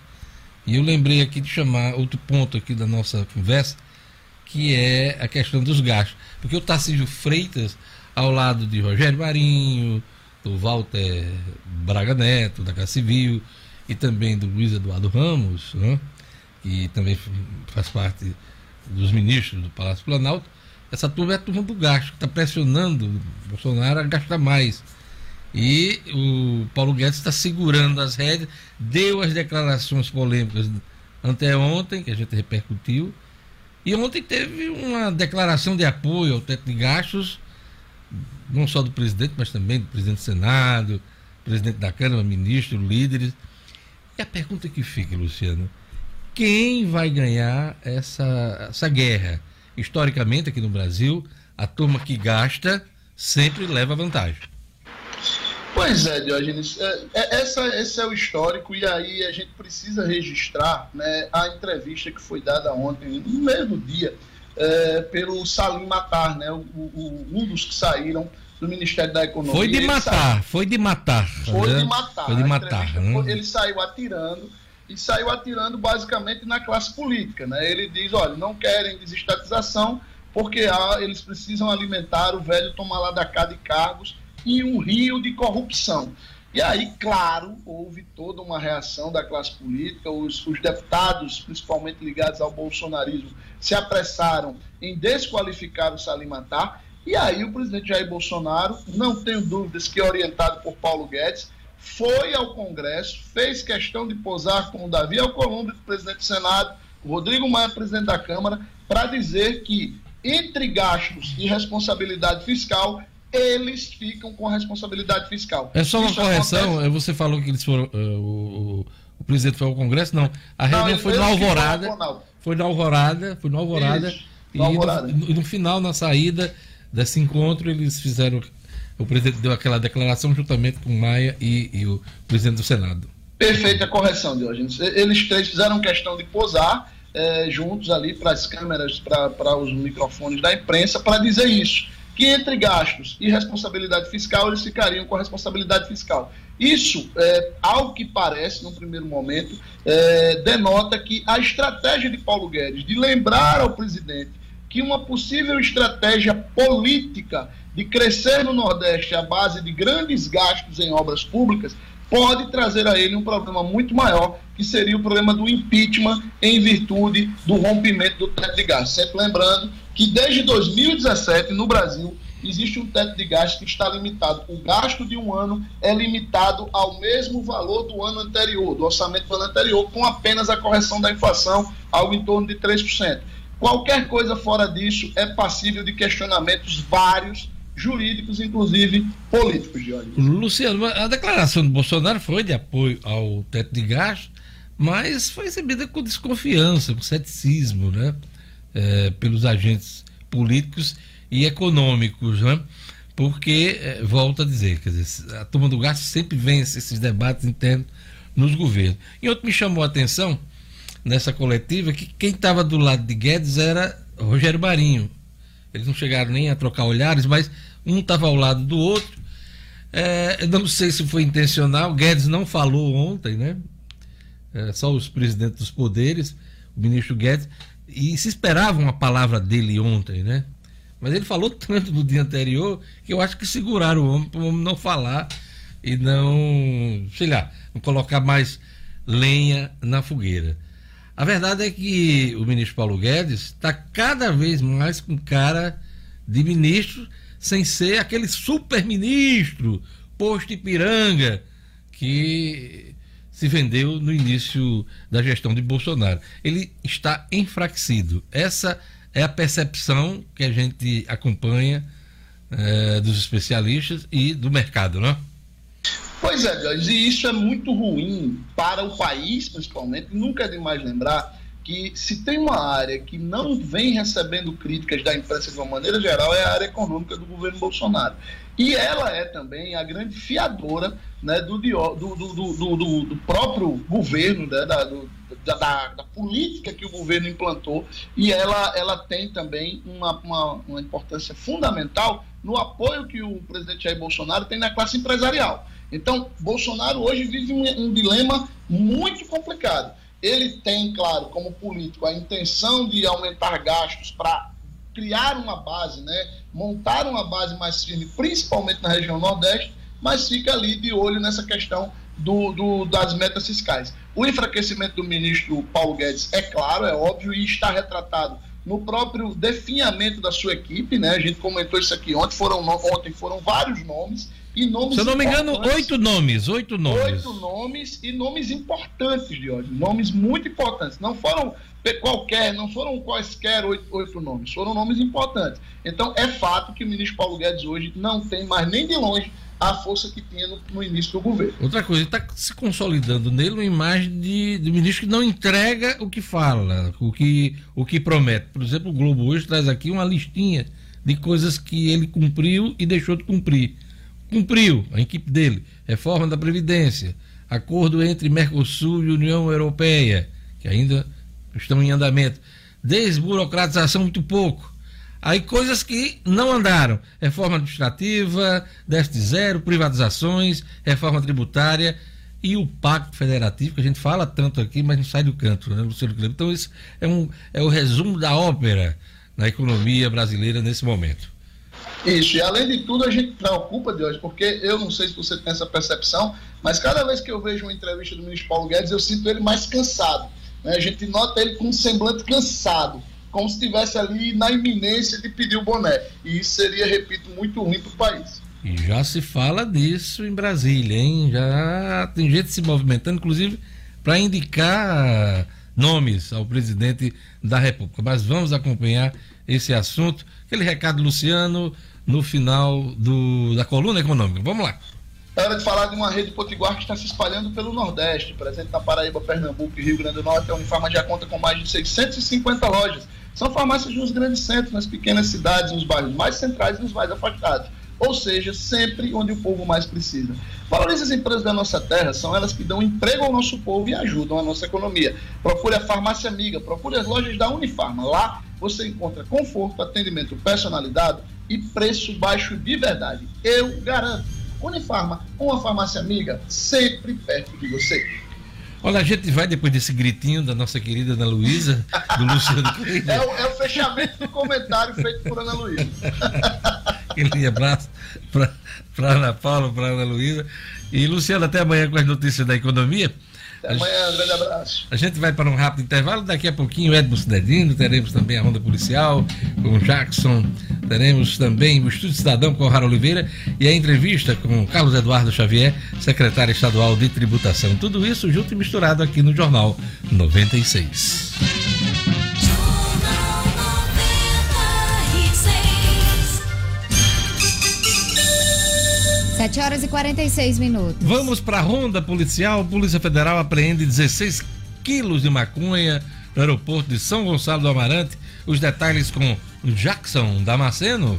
e eu lembrei aqui de chamar outro ponto aqui da nossa conversa, que é a questão dos gastos. Porque o Tarcísio Freitas, ao lado de Rogério Marinho, do Walter Braga Neto, da Casa Civil, e também do Luiz Eduardo Ramos, né, que também faz parte dos ministros do Palácio Planalto, essa turma é a turma do gasto, que está pressionando o Bolsonaro a gastar mais. E o Paulo Guedes está segurando as rédeas, deu as declarações polêmicas anteontem, que a gente repercutiu, e ontem teve uma declaração de apoio ao teto de gastos, não só do presidente, mas também do presidente do Senado, presidente da Câmara, ministro, líderes. E a pergunta que fica, Luciano, quem vai ganhar essa, essa guerra? Historicamente, aqui no Brasil, a turma que gasta sempre leva vantagem. Pois é, Diógenes, é, é, essa, esse é o histórico, e aí a gente precisa registrar né, a entrevista que foi dada ontem, no mesmo dia, é, pelo Salim Matar, né, o, o, um dos que saíram do Ministério da Economia. Foi de matar, saiu, foi de matar. Foi de matar. Foi de matar. Né? Ele saiu atirando e saiu atirando basicamente na classe política. Né? Ele diz: olha, não querem desestatização porque ah, eles precisam alimentar o velho tomar lá da cá de cargos e um rio de corrupção. E aí, claro, houve toda uma reação da classe política, os, os, deputados, principalmente ligados ao bolsonarismo, se apressaram em desqualificar o Salim Matar, e aí o presidente Jair Bolsonaro, não tenho dúvidas que orientado por Paulo Guedes, foi ao Congresso, fez questão de posar com o Davi Alcolumbre, presidente do Senado, o Rodrigo Maia, presidente da Câmara, para dizer que entre gastos e responsabilidade fiscal, eles ficam com a responsabilidade fiscal. É só uma Isso correção, acontece... você falou que eles foram, uh, o, o, presidente foi ao Congresso, não. A reunião não, foi na Alvorada. Foi na Alvorada, foi na Alvorada. Isso, e, Alvorada. No, no final, na saída, desse encontro, eles fizeram. O presidente deu aquela declaração juntamente com Maia e, e o presidente do Senado. Perfeita correção, Diógenes. Eles três fizeram questão de posar é, juntos ali para as câmeras, para os microfones da imprensa, para dizer isso. Que entre gastos e responsabilidade fiscal, eles ficariam com a responsabilidade fiscal. Isso, é, ao que parece, no primeiro momento, é, denota que a estratégia de Paulo Guedes de lembrar ao presidente que uma possível estratégia política de crescer no Nordeste à base de grandes gastos em obras públicas pode trazer a ele um problema muito maior, que seria o problema do impeachment em virtude do rompimento do teto de gastos. Sempre lembrando que desde 2017 no Brasil existe um teto de gastos que está limitado. O gasto de um ano é limitado ao mesmo valor do ano anterior, do orçamento do ano anterior, com apenas a correção da inflação, algo em torno de 3%. Qualquer coisa fora disso é passível de questionamentos vários, jurídicos, inclusive políticos, Jorge. Luciano, a declaração do Bolsonaro foi de apoio ao teto de gastos, mas foi recebida com desconfiança, com ceticismo, né? É, pelos agentes políticos e econômicos, né? Porque, é, volto a dizer, quer dizer, a turma do gasto sempre vence esses debates internos nos governos. E outro me chamou a atenção nessa coletiva que quem estava do lado de Guedes era Rogério Marinho. Eles não chegaram nem a trocar olhares, mas um estava ao lado do outro. É, não sei se foi intencional, Guedes não falou ontem, né? É, só os presidentes dos poderes, o ministro Guedes, e se esperava uma palavra dele ontem, né? Mas ele falou tanto no dia anterior que eu acho que seguraram o homem para o homem não falar e não, sei lá, não colocar mais lenha na fogueira. A verdade é que o ministro Paulo Guedes está cada vez mais com cara de ministro, sem ser aquele super-ministro, posto Ipiranga, que se vendeu no início da gestão de Bolsonaro. Ele está enfraquecido. Essa é a percepção que a gente acompanha é, dos especialistas e do mercado, não é? Pois é, Jorge, e isso é muito ruim para o país, principalmente. Nunca é demais lembrar que se tem uma área que não vem recebendo críticas da imprensa de uma maneira geral é a área econômica do governo Bolsonaro. E ela é também a grande fiadora né, do, do, do, do, do próprio governo, né, da, da, da, política que o governo implantou, e ela, ela tem também uma, uma, uma importância fundamental no apoio que o presidente Jair Bolsonaro tem na classe empresarial. Então, Bolsonaro hoje vive um, um dilema muito complicado ele tem, claro, como político, a intenção de aumentar gastos para criar uma base, né, montar uma base mais firme, principalmente na região Nordeste, mas fica ali de olho nessa questão do, do, das metas fiscais. O enfraquecimento do ministro Paulo Guedes é claro, é óbvio, e está retratado no próprio definhamento da sua equipe, né? A gente comentou isso aqui ontem, foram, ontem foram vários nomes, e nomes Se eu não me engano, oito nomes, oito nomes. Oito nomes e nomes importantes, de hoje, nomes muito importantes. Não foram qualquer, não foram quaisquer oito, oito nomes, foram nomes importantes. Então é fato que o ministro Paulo Guedes hoje não tem mais nem de longe a força que tinha no, no início do governo. Outra coisa, está se consolidando nele uma imagem de, de ministro que não entrega o que fala, o que, o que promete. Por exemplo, o Globo hoje traz aqui uma listinha de coisas que ele cumpriu e deixou de cumprir cumpriu, a equipe dele, reforma da Previdência, acordo entre Mercosul e União Europeia, que ainda estão em andamento, desburocratização muito pouco. Aí coisas que não andaram, reforma administrativa, déficit zero, privatizações, reforma tributária e o pacto federativo, que a gente fala tanto aqui, mas não sai do canto, né, Luciano Kleber? Então isso é, um, é o resumo da ópera na economia brasileira nesse momento. Isso, e além de tudo, a gente preocupa, de hoje, porque eu não sei se você tem essa percepção, mas cada vez que eu vejo uma entrevista do ministro Paulo Guedes, eu sinto ele mais cansado. Né? A gente nota ele com um semblante cansado, como se estivesse ali na iminência de pedir o boné. E isso seria, repito, muito ruim para o país. E já se fala disso em Brasília, hein? Já tem gente se movimentando, inclusive, para indicar nomes ao presidente da República. Mas vamos acompanhar esse assunto. Aquele recado, Luciano, no final do, da coluna econômica. Vamos lá. É hora de falar de uma rede potiguar que está se espalhando pelo Nordeste, presente na Paraíba, Pernambuco e Rio Grande do Norte. A Unifarma já conta com mais de 650 lojas. São farmácias nos grandes centros, nas pequenas cidades, nos bairros mais centrais e nos mais afastados. Ou seja, sempre onde o povo mais precisa. Valorize as empresas da nossa terra, são elas que dão emprego ao nosso povo e ajudam a nossa economia. Procure a farmácia amiga, procure as lojas da Unifarma. Lá você encontra conforto, atendimento personalizado e preço baixo de verdade. Eu garanto. Unifarma, uma farmácia amiga, sempre perto de você. Olha, a gente vai depois desse gritinho da nossa querida Ana Luísa, do Luciano (laughs) é, o, é o fechamento do comentário feito por Ana Luísa. (laughs) Aquele abraço para Ana Paula, para Ana Luísa. E Luciano, até amanhã com as notícias da economia. Amanhã, um grande abraço. A gente vai para um rápido intervalo. Daqui a pouquinho, Edmo Cidadino, teremos também a Ronda Policial com o Jackson, teremos também o Estúdio Cidadão com o Rara Oliveira e a entrevista com Carlos Eduardo Xavier, secretário estadual de tributação. Tudo isso junto e misturado aqui no Jornal 96. 7 horas e 46 minutos. Vamos para a ronda policial. Polícia Federal apreende 16 quilos de maconha no aeroporto de São Gonçalo do Amarante. Os detalhes com Jackson Damasceno.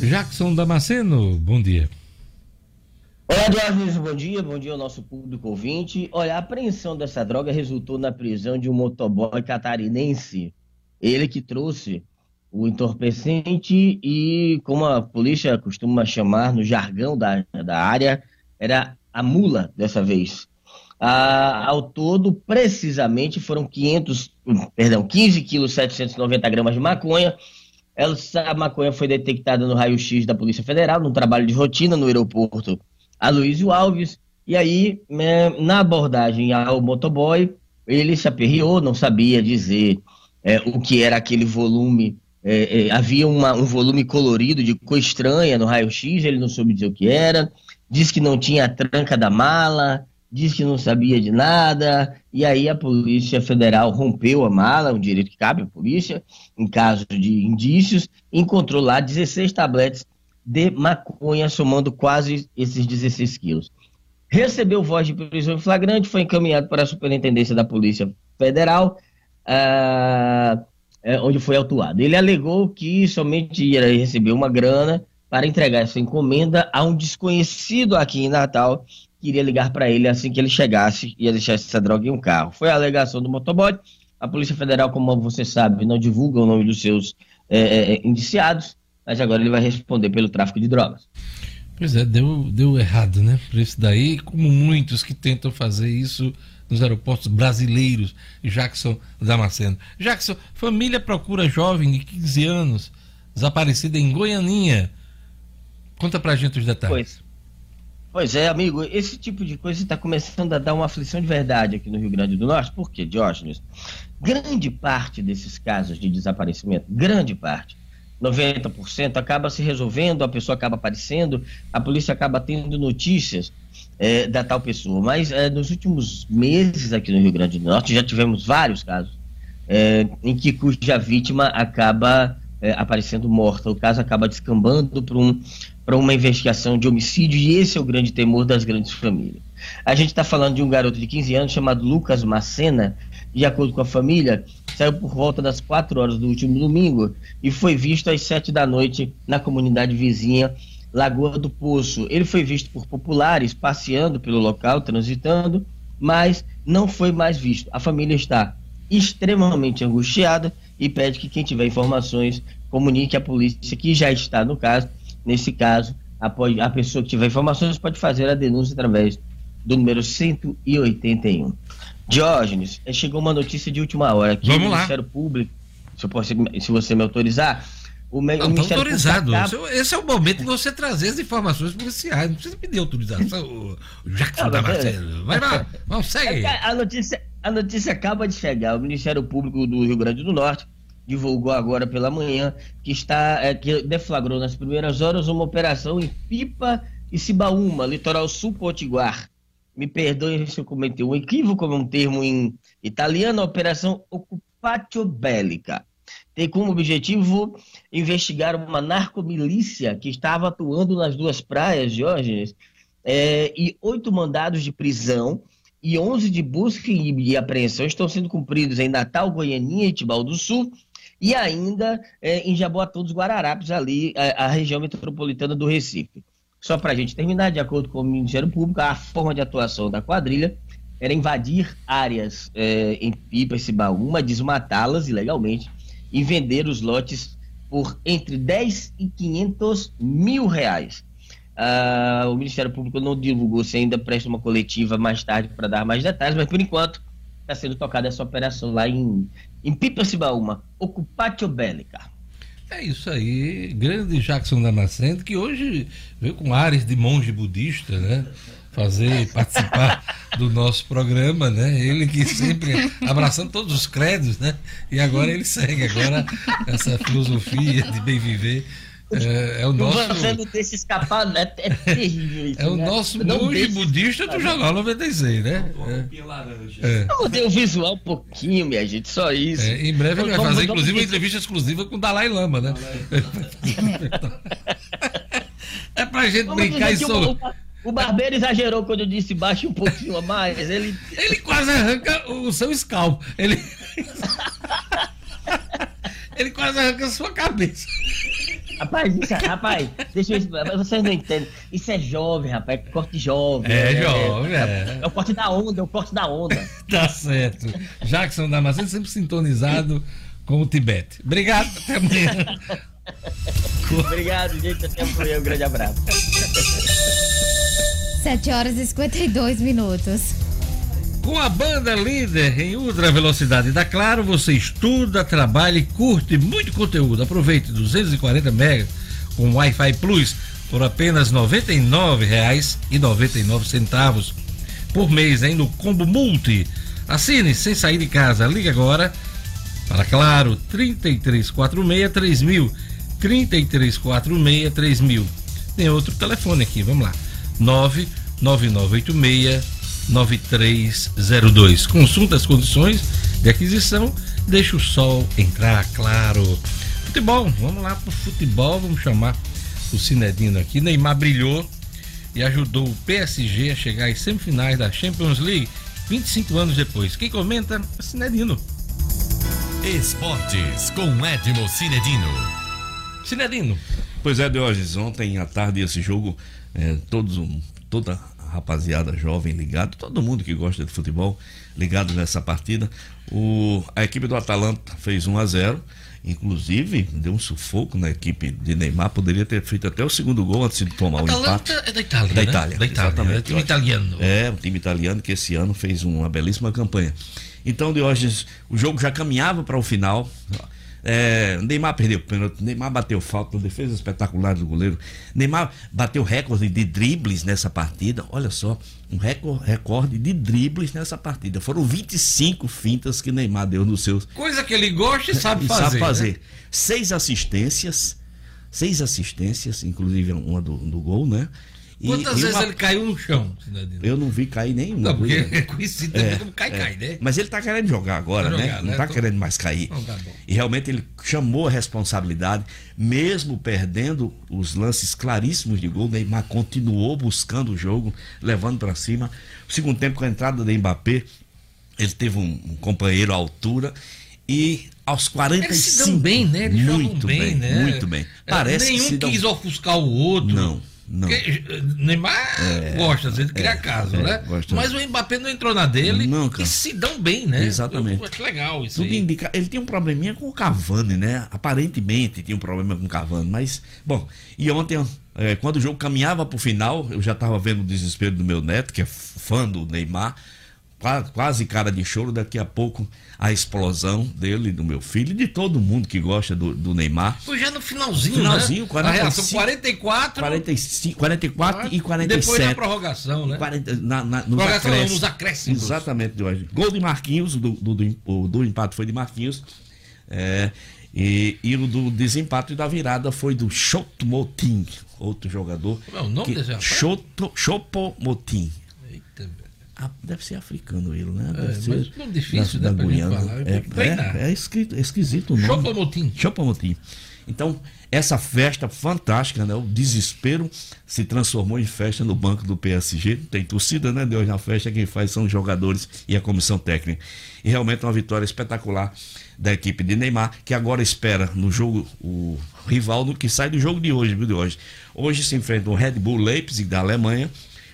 Jackson Damasceno, bom dia. Olá, Diógenes, bom dia, bom dia ao nosso público ouvinte. Olha, a apreensão dessa droga resultou na prisão de um motoboy catarinense. Ele que trouxe o entorpecente e, como a polícia costuma chamar no jargão da, da área, era a mula dessa vez. Ah, ao todo, precisamente, foram 500, perdão, 15 quilos 790 gramas de maconha, essa maconha foi detectada no raio-x da Polícia Federal, num trabalho de rotina no aeroporto Aloysio Alves. E aí, né, na abordagem ao motoboy, ele se aperreou, não sabia dizer é, o que era aquele volume. É, é, havia uma, um volume colorido de cor estranha no raio-x, ele não soube dizer o que era. Disse que não tinha a tranca da mala, disse que não sabia de nada, e aí a Polícia Federal rompeu a mala, um direito que cabe à polícia, em caso de indícios, encontrou lá 16 tabletes de maconha, somando quase esses 16 quilos. Recebeu voz de prisão em flagrante, foi encaminhado para a Superintendência da Polícia Federal, ah, é, onde foi autuado. Ele alegou que somente ia receber uma grana para entregar essa encomenda a um desconhecido aqui em Natal, queria ligar para ele assim que ele chegasse e ia deixar essa droga em um carro. Foi a alegação do motoboy. A Polícia Federal, como você sabe, não divulga o nome dos seus é, é, indiciados, mas agora ele vai responder pelo tráfico de drogas. Pois é, deu, deu errado, né? Por isso daí, como muitos que tentam fazer isso nos aeroportos brasileiros, Jackson Damasceno. Jackson, família procura jovem de 15 anos, desaparecida em Goianinha. Conta pra gente os detalhes. Pois. Pois é, amigo, esse tipo de coisa está começando a dar uma aflição de verdade aqui no Rio Grande do Norte. Por quê, Diógenes? Grande parte desses casos de desaparecimento, grande parte, 90%, acaba se resolvendo, a pessoa acaba aparecendo, a polícia acaba tendo notícias é, da tal pessoa. Mas é, nos últimos meses aqui no Rio Grande do Norte já tivemos vários casos é, em que cuja vítima acaba é, aparecendo morta. O caso acaba descambando para um, uma investigação de homicídio e esse é o grande temor das grandes famílias. A gente está falando de um garoto de 15 anos chamado Lucas Macena, de acordo com a família, saiu por volta das 4 horas do último domingo e foi visto às 7 da noite na comunidade vizinha Lagoa do Poço. Ele foi visto por populares passeando pelo local, transitando, mas não foi mais visto. A família está extremamente angustiada e pede que quem tiver informações comunique à polícia que já está no caso. Nesse caso, a, a pessoa que tiver informações pode fazer a denúncia através do número 181. Diógenes, eh, chegou uma notícia de última hora aqui Vamos do lá. Ministério Público, se, eu posso, se você me autorizar. O, me, não, o Ministério autorizado. Acaba... Esse é o momento de você trazer as informações policiais. Não precisa pedir autorização, (laughs) Jackson ah, Damasceno. Vai lá, (laughs) vamos, segue. É a notícia, a notícia acaba de chegar. O Ministério Público do Rio Grande do Norte divulgou agora pela manhã que está é, que deflagrou nas primeiras horas uma operação em Pipa e Cibaúma, litoral sul potiguar. Me perdoe se eu cometi um equívoco, é um termo em italiano, a operação Occupatio Bélica. Tem como objetivo investigar uma narcomilícia que estava atuando nas duas praias, Diógenes, é, e oito mandados de prisão e 11 de busca e apreensão estão sendo cumpridos em Natal, Goianinha e Tibau do Sul, e ainda é, em Jaboatão dos Guararapes, ali, a, a região metropolitana do Recife. Só para a gente terminar, de acordo com o Ministério Público, a forma de atuação da quadrilha era invadir áreas é, em Pipa e Cibaúma, desmatá-las ilegalmente e vender os lotes por entre 10 e 500 mil reais. Ah, o Ministério Público não divulgou se ainda presta uma coletiva mais tarde para dar mais detalhes, mas por enquanto está sendo tocada essa operação lá em, em Pipa-Cibaúma, Ocupatio Bélica. É isso aí, grande Jackson Damasceno, que hoje veio com ares de monge budista, né? Fazer, participar do nosso programa, né? Ele que sempre abraçando todos os credos, né? E agora ele segue agora essa filosofia de bem viver É, é o nosso. Você não deixa escapar, é, é terrível isso. É o né? nosso Não monge deixa budista do. Jornal 96, né? Roupinha laranja. É. Eu mudei o visual um pouquinho, minha gente, só isso. É, em breve ele vai Vamos- fazer, inclusive, uma entrevista exclusiva com o Dalai Lama, né? (laughs) é pra gente Vamos brincar e que só. o, o barbeiro exagerou quando eu disse baixe um pouquinho a mais. Ele. (laughs) Ele quase arranca o seu scalp. Ele. (laughs) ele quase arranca a sua cabeça. Rapaz, isso, é- rapaz, deixa eu mas vocês não entendem. Isso é jovem, rapaz, é corte jovem. É, jovem, é. É o corte da onda, é o corte da onda. (laughs) Tá certo. Jackson Damasceno sempre sintonizado com o Tibete. Obrigado, até amanhã. Obrigado, gente. Até amanhã. Um grande abraço. 7 horas e 52 minutos. Com a banda líder em ultra velocidade da Claro, você estuda, trabalha e curte muito conteúdo. Aproveite 240 megas com Wi-Fi Plus por apenas R$ 99,99 por mês, hein? No Combo Multi. Assine sem sair de casa. Ligue agora para Claro 3346 3000 3346 3000. Tem outro telefone aqui, vamos lá. 99986 9302. Consulta as condições de aquisição, deixa o sol entrar, claro. Futebol, vamos lá pro futebol, vamos chamar o Cinedino aqui. Neymar brilhou e ajudou o PSG a chegar às semifinais da Champions League 25 anos depois. Quem comenta é Cinedino. Esportes com Edmo Cinedino. Cinedino. Pois é, Diógenes, ontem à tarde esse jogo, é, todos, um- toda rapaziada jovem ligado, todo mundo que gosta de futebol ligado nessa partida. O, a equipe do Atalanta fez 1 a 0 inclusive deu um sufoco na equipe de Neymar, poderia ter feito até o segundo gol antes de tomar o Atalanta empate. é da Itália. Da né? Itália, Da Itália. exatamente. É time italiano. É, o time italiano que esse ano fez uma belíssima campanha. Então, Diógenes, o jogo já caminhava para o final. É, Neymar perdeu o pênalti, Neymar bateu falta, defesa espetacular do goleiro. Neymar bateu recorde de dribles nessa partida. Olha só, um recorde, recorde de dribles nessa partida. Foram 25 fintas que Neymar deu nos seus Coisa que ele gosta e (laughs) sabe fazer. sabe né? fazer. Seis assistências, seis assistências, inclusive uma do, do gol, né? Quantas vezes uma- ele caiu no chão, Cidadino? Eu não vi cair nenhuma. Não, porque é conhecido também como cai, cai, né? Mas ele tá querendo jogar agora, Tá né? jogar, Não né? tá Tô- querendo mais cair. Não, tá. E realmente ele chamou a responsabilidade, mesmo perdendo os lances claríssimos de gol, Neymar continuou buscando o jogo, levando para cima. O segundo tempo com a entrada de Mbappé, ele teve um, um companheiro à altura e aos 45 Eles se dão bem, né? Eles muito jogam bem, né? Muito bem. É, Parece que Nenhum se dão... quis ofuscar o outro. Não, não. Porque, eh, Neymar gosta, às vezes, de criar caso, é, né? gosta. Mas o Mbappé não entrou na dele Não, e se dão bem, né? Exatamente. Eu acho legal isso Tudo aí. indica. Ele tinha um probleminha com o Cavani, né? Aparentemente tinha um problema com o Cavani, mas bom. E ontem, eh, quando o jogo caminhava para o final, eu já estava vendo o desespero do meu neto, que é fã do Neymar, quase cara de choro. Daqui a pouco a explosão dele, do meu filho e de todo mundo que gosta do, do Neymar. Foi já no finalzinho, Finalzinho, né? 45, a reação 44. 45, 44 e E 47. depois na prorrogação, né? 40, na, na, nos, Prorrogação não, acréscimos. nos acréscimos. Exatamente, hoje. Gol de Marquinhos, do, do, do, o do empate foi de Marquinhos. É, e, e o do desempate e da virada foi do Chopomotin, outro jogador. Como é o nome que, desse rapaz? Choto- Chopomotin. Ah, deve ser africano ele, né? Deve É, ser mas nome difícil, da, né, da Guiana. falar. É, treinar. é, é escrito, é esquisito o nome. Chopomotim. Chopomotim. Então, essa festa fantástica, né? O desespero se transformou em festa no banco do PSG. Tem torcida, né? De hoje na festa, quem faz são os jogadores e a comissão técnica. E realmente uma vitória espetacular da equipe de Neymar, que agora espera no jogo o rival no que sai do jogo de hoje, viu? De hoje. Hoje se enfrenta o Red Bull Leipzig da Alemanha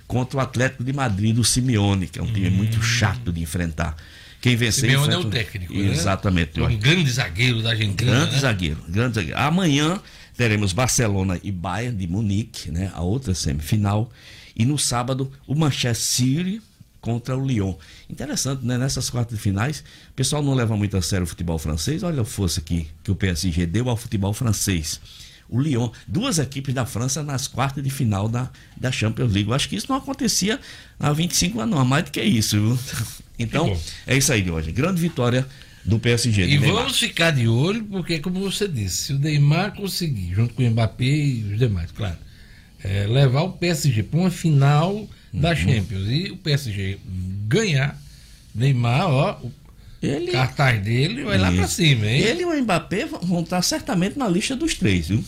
contra o Atlético de Madrid do Simeone, que é um time muito chato de enfrentar. Quem vencer Simeone é o enfrenta- técnico, né? Exatamente. Um grande zagueiro da Argentina. Grande né? zagueiro, grande zagueiro. Amanhã teremos Barcelona e Bayern de Munique, né? A outra semifinal. E no sábado, o Manchester City contra o Lyon. Interessante, né? Nessas quartas finais, o pessoal não leva muito a sério o futebol francês. Olha a força que, que o PSG deu ao futebol francês. O Lyon, duas equipes da França nas quartas de final da, da Champions League. Eu acho que isso não acontecia há 25 anos, não, mais do que isso. Viu? (laughs) Então, é isso aí de hoje. Grande vitória do PSG. E do Neymar. vamos ficar de olho, porque, como você disse, se o Neymar conseguir, junto com o Mbappé e os demais, claro, é, levar o PSG para uma final da Uhum. Champions e o PSG ganhar, Neymar, ó, o Ele, cartaz dele vai lá para Isso. cima, hein? ele e o Mbappé vão estar certamente na lista dos três, viu?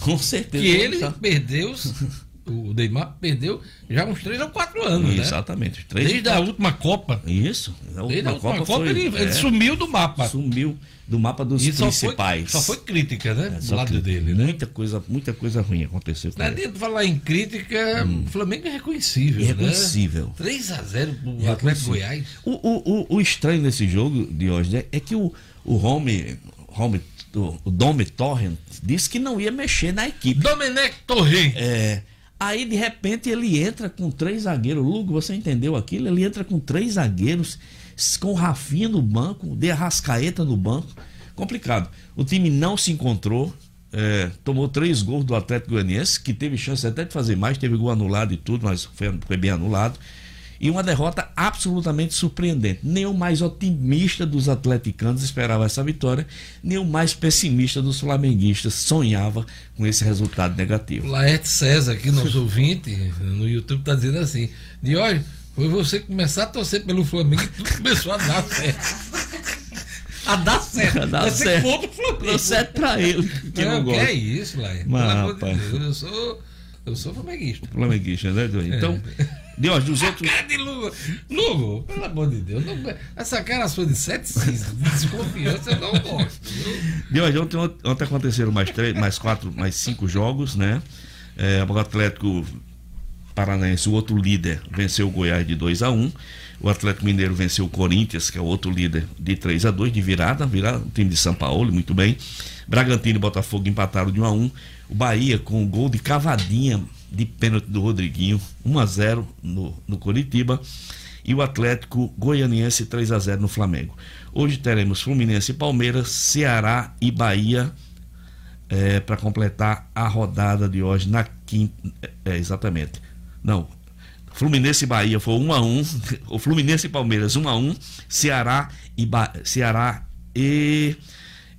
Com certeza. que ele estar. perdeu, (laughs) o Neymar perdeu já uns 3 ou 4 anos, né? Exatamente. os Três Desde a última Copa. Isso. A Desde a última última Copa, foi- ele, ele é, sumiu do mapa. sumiu do mapa dos E só foi, principais. só foi crítica, né? É, do lado dele, né? Muita coisa, muita coisa ruim aconteceu com Não ele. adianta falar em crítica, o Flamengo é reconhecível. Irreconhecível. Né? 3x0 pro É Atlético Goiás. O, o, o, o estranho desse jogo de hoje né, é que o, o Home, Home o, o Dome Torrent disse que não ia mexer na equipe. Domenech Torre. É, aí de repente ele entra com três zagueiros. Lugo, você entendeu aquilo? Ele entra com três zagueiros, com Rafinha no banco, de Arrascaeta no banco. Complicado. O time não se encontrou. é, tomou três gols do Atlético Goianiense, que teve chance até de fazer mais, teve gol anulado e tudo, mas foi, foi bem anulado. E uma derrota absolutamente surpreendente. Nem o mais otimista dos atleticanos esperava essa vitória, nem o mais pessimista dos flamenguistas sonhava com esse resultado negativo. Laerte César, aqui, nosso (laughs) ouvinte, no YouTube, tá dizendo assim: de olha, foi você começar a torcer pelo Flamengo e tudo começou a dar certo. (laughs) a dar certo. (laughs) A dar certo. o Flamengo. Deu certo pra ele, que não, não, que gosta. é isso, Laerte? Mas, Pelo amor de. Deus, eu sou, eu sou flamenguista. Flamenguista, né, Diogo? Então, Deus, dos outros. Cara de Lugo. Lugo, pelo amor de Deus. Não, essa cara sua de ceticismo, de desconfiança, eu não gosto. Deus, ontem, ontem aconteceram mais três, mais quatro, mais cinco jogos, né? É, o Atlético Paranaense, o outro líder, venceu o Goiás de 2 a 1 O Atlético Mineiro venceu o Corinthians, que é o outro líder, de 3 a 2 de virada, virada, o time de São Paulo, muito bem. Bragantino e Botafogo empataram de 1 a 1 O Bahia com o gol de cavadinha de pênalti do Rodriguinho, 1 a 0 no, no Coritiba. E o Atlético Goianiense 3 a 0 no Flamengo. Hoje teremos Fluminense e Palmeiras, Ceará e Bahia para completar a rodada de hoje na quinta. É, exatamente. Não. Fluminense e Bahia foi 1 a 1 (laughs) O Fluminense e Palmeiras 1 a 1 Ceará e, ba... Ceará e...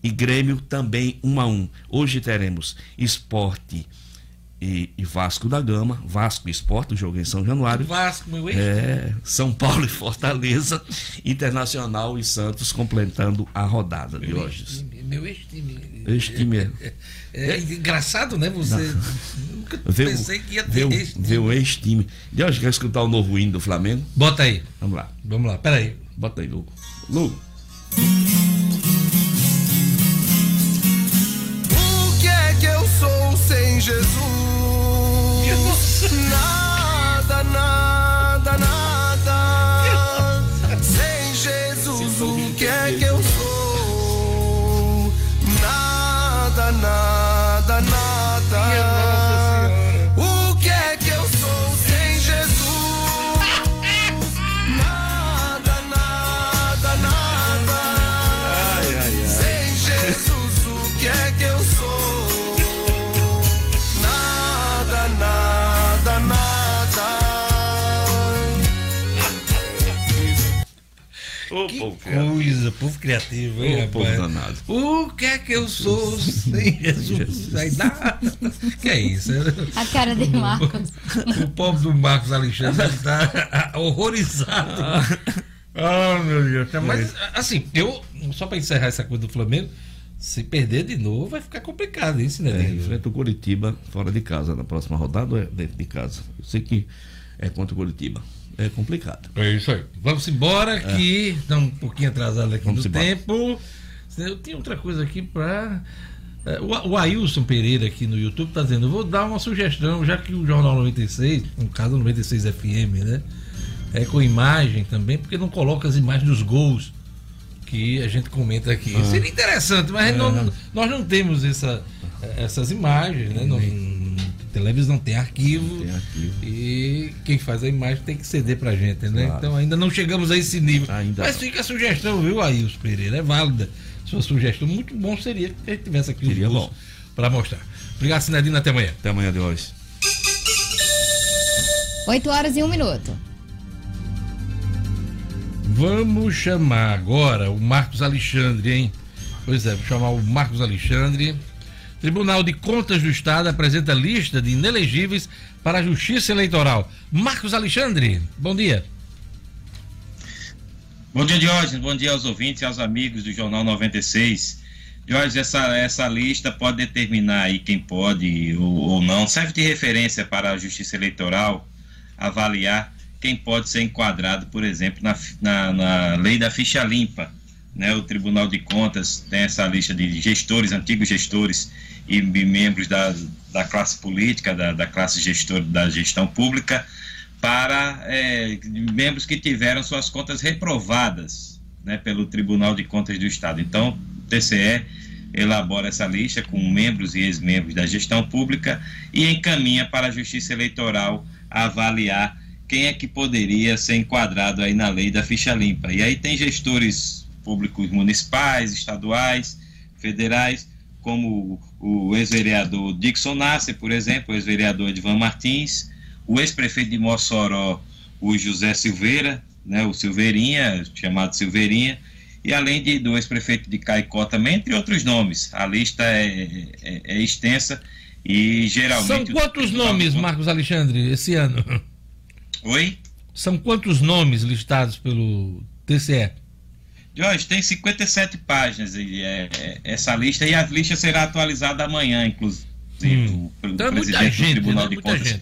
e Grêmio também 1 a 1 Hoje teremos Esporte e, e Vasco da Gama. Vasco Esporte, o jogo em São Januário. Vasco, meu ex. É, São Paulo (laughs) e Fortaleza, Internacional e Santos completando a rodada de Meu hoje. ex-time, Meu ex-time. Ex-time é- É, é engraçado, né? Você. Nunca Vê pensei que ia ter o, ex-time. vê o ex-time. De hoje quer escutar o novo hino do Flamengo? Bota aí. Vamos lá. Vamos lá, peraí. Bota aí, Lugo. Lugo. O que é que eu sou sem Jesus? Nada, Ô, Que povo, coisa, povo criativo, hein, Ô, povo rapaz? danado. O que é que eu sou sem (laughs) Jesus? Aí dá. (laughs) Que é isso? A cara de Marcos. O povo do Marcos Alexandre está (laughs) horrorizado. Ah, meu Deus. Tá, Mas, assim, eu, só para encerrar essa coisa do Flamengo, se perder de novo vai ficar complicado isso, né? É, enfrenta o Curitiba fora de casa. Na próxima rodada ou é dentro de casa? Eu sei que é contra o Curitiba. É complicado. É isso aí. Vamos embora, que estamos um pouquinho atrasados aqui Vamos no embora. tempo. Eu tinha outra coisa aqui para. O, o Ailson Pereira aqui no YouTube está dizendo: vou dar uma sugestão, já que o Jornal 96, no caso 96 FM, né? É com imagem também, porque não coloca as imagens dos gols que a gente comenta aqui. Ah. Seria interessante, mas É. não- nós não temos essa, essas imagens, né? Não, televisão não tem arquivo. Tem arquivo. E quem faz a imagem tem que ceder pra gente, né? Claro. Então ainda não chegamos a esse nível. Ainda Mas não. fica a sugestão, viu, Ailson Pereira? É válida. Sua sugestão muito bom seria que a gente tivesse aqui Seria os pra mostrar. Obrigado, Sinadina. Até amanhã. Até amanhã de hoje. 8 horas e 1 minuto. Vamos chamar agora o Marcos Alexandre, hein? Pois é, vou chamar o Marcos Alexandre. Tribunal de Contas do Estado apresenta lista de inelegíveis para a Justiça Eleitoral. Marcos Alexandre, bom dia. Bom dia, Diógenes. Bom dia aos ouvintes e aos amigos do Jornal 96. Diógenes, essa, essa lista pode determinar aí quem pode ou, ou não. Serve de referência para a Justiça Eleitoral avaliar quem pode ser enquadrado, por exemplo, na, na, na lei da ficha limpa. Né? O Tribunal de Contas tem essa lista de gestores, antigos gestores e, membros da, da classe política, da, da classe gestor da gestão pública, para é, membros que tiveram suas contas reprovadas né, pelo Tribunal de Contas do Estado. Então, o TCE elabora essa lista com membros e ex-membros da gestão pública e encaminha para a Justiça Eleitoral avaliar quem é que poderia ser enquadrado aí na lei da ficha limpa. E aí tem gestores públicos municipais, estaduais, federais, como o ex-vereador Dixon Nasser, por exemplo, o ex-vereador Edvan Martins, o ex-prefeito de Mossoró, o José Silveira, né, o Silveirinha, chamado Silveirinha, e além de, do ex-prefeito de Caicó também, entre outros nomes. A lista é, é, é extensa e geralmente... São quantos nomes, Marcos Alexandre, esse ano? Oi? São quantos nomes listados pelo TCE? Jorge, tem 57 páginas e, é, é, essa lista, e a lista será atualizada amanhã, inclusive. Hum. O, então, é presidente gente, do Tribunal né? de Contas,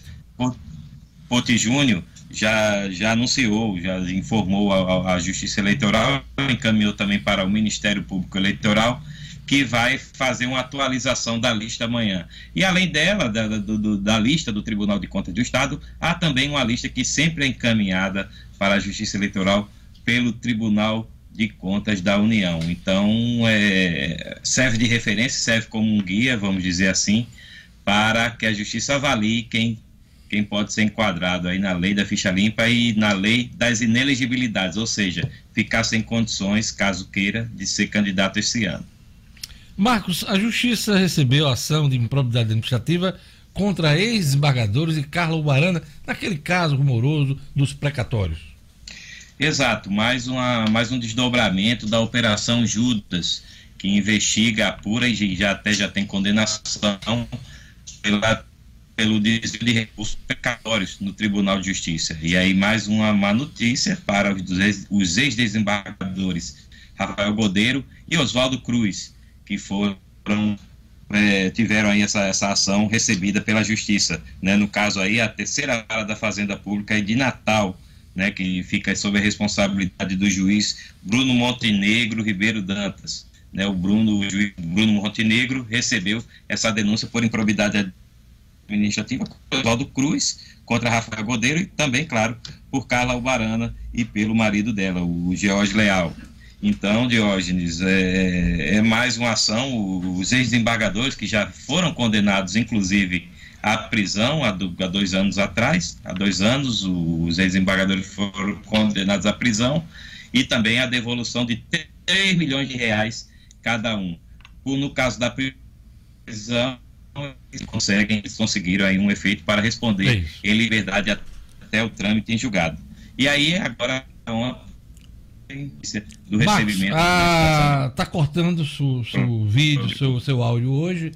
Poti Júnior, já, já anunciou, já informou a, a Justiça Eleitoral, encaminhou também para o Ministério Público Eleitoral que vai fazer uma atualização da lista amanhã. E além dela, da, do, da lista do Tribunal de Contas do Estado, há também uma lista que sempre é encaminhada para a Justiça Eleitoral pelo Tribunal de Contas da União. Então, é, serve de referência, serve como um guia, vamos dizer assim, para que a Justiça avalie quem, quem pode ser enquadrado aí na lei da ficha limpa e na lei das inelegibilidades, ou seja, ficar sem condições, caso queira, de ser candidato esse ano. Marcos, a Justiça recebeu ação de improbidade administrativa contra ex-embargadores e Carla Ubarana, naquele caso rumoroso dos precatórios. Exato, mais, uma, mais um desdobramento da Operação Judas, que investiga, apura e já até já tem condenação pela, pelo desvio de recursos precatórios no Tribunal de Justiça. E aí mais uma má notícia para os ex-desembargadores Rafael Godeiro e Oswaldo Cruz, que foram é, tiveram aí essa, essa ação recebida pela justiça, né? No caso aí a terceira vara da Fazenda Pública de Natal, né? Que fica sob a responsabilidade do juiz Bruno Montenegro Ribeiro Dantas, né? O Bruno o juiz Bruno Montenegro recebeu essa denúncia por improbidade administrativa Oswaldo Cruz contra Rafael Godeiro e também, claro, por Carla Albarana e pelo marido dela, o George Leal. Então, Diógenes, é, é mais uma ação. Os ex-desembargadores que já foram condenados, inclusive, à prisão há, do, há dois anos atrás, há dois anos, os ex-desembargadores foram condenados à prisão e também à devolução de 3 milhões de reais cada um. No caso da prisão, eles conseguem, eles conseguiram aí um efeito para responder é em liberdade até o trâmite em julgado. E aí, agora, uma do recebimento. Ah, tá cortando seu, seu vídeo, seu, seu áudio hoje.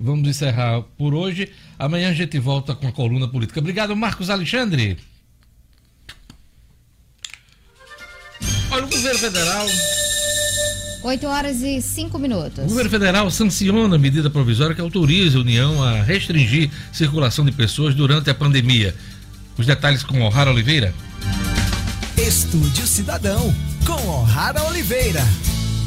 Vamos encerrar por hoje. Amanhã a gente volta com a coluna política. Obrigado, Marcos Alexandre. Olha, o governo federal. 8 horas e 5 minutos. O governo federal sanciona a medida provisória que autoriza a União a restringir circulação de pessoas durante a pandemia. Os detalhes com O'Hara Oliveira. Estúdio Cidadão, com O'Hara Oliveira.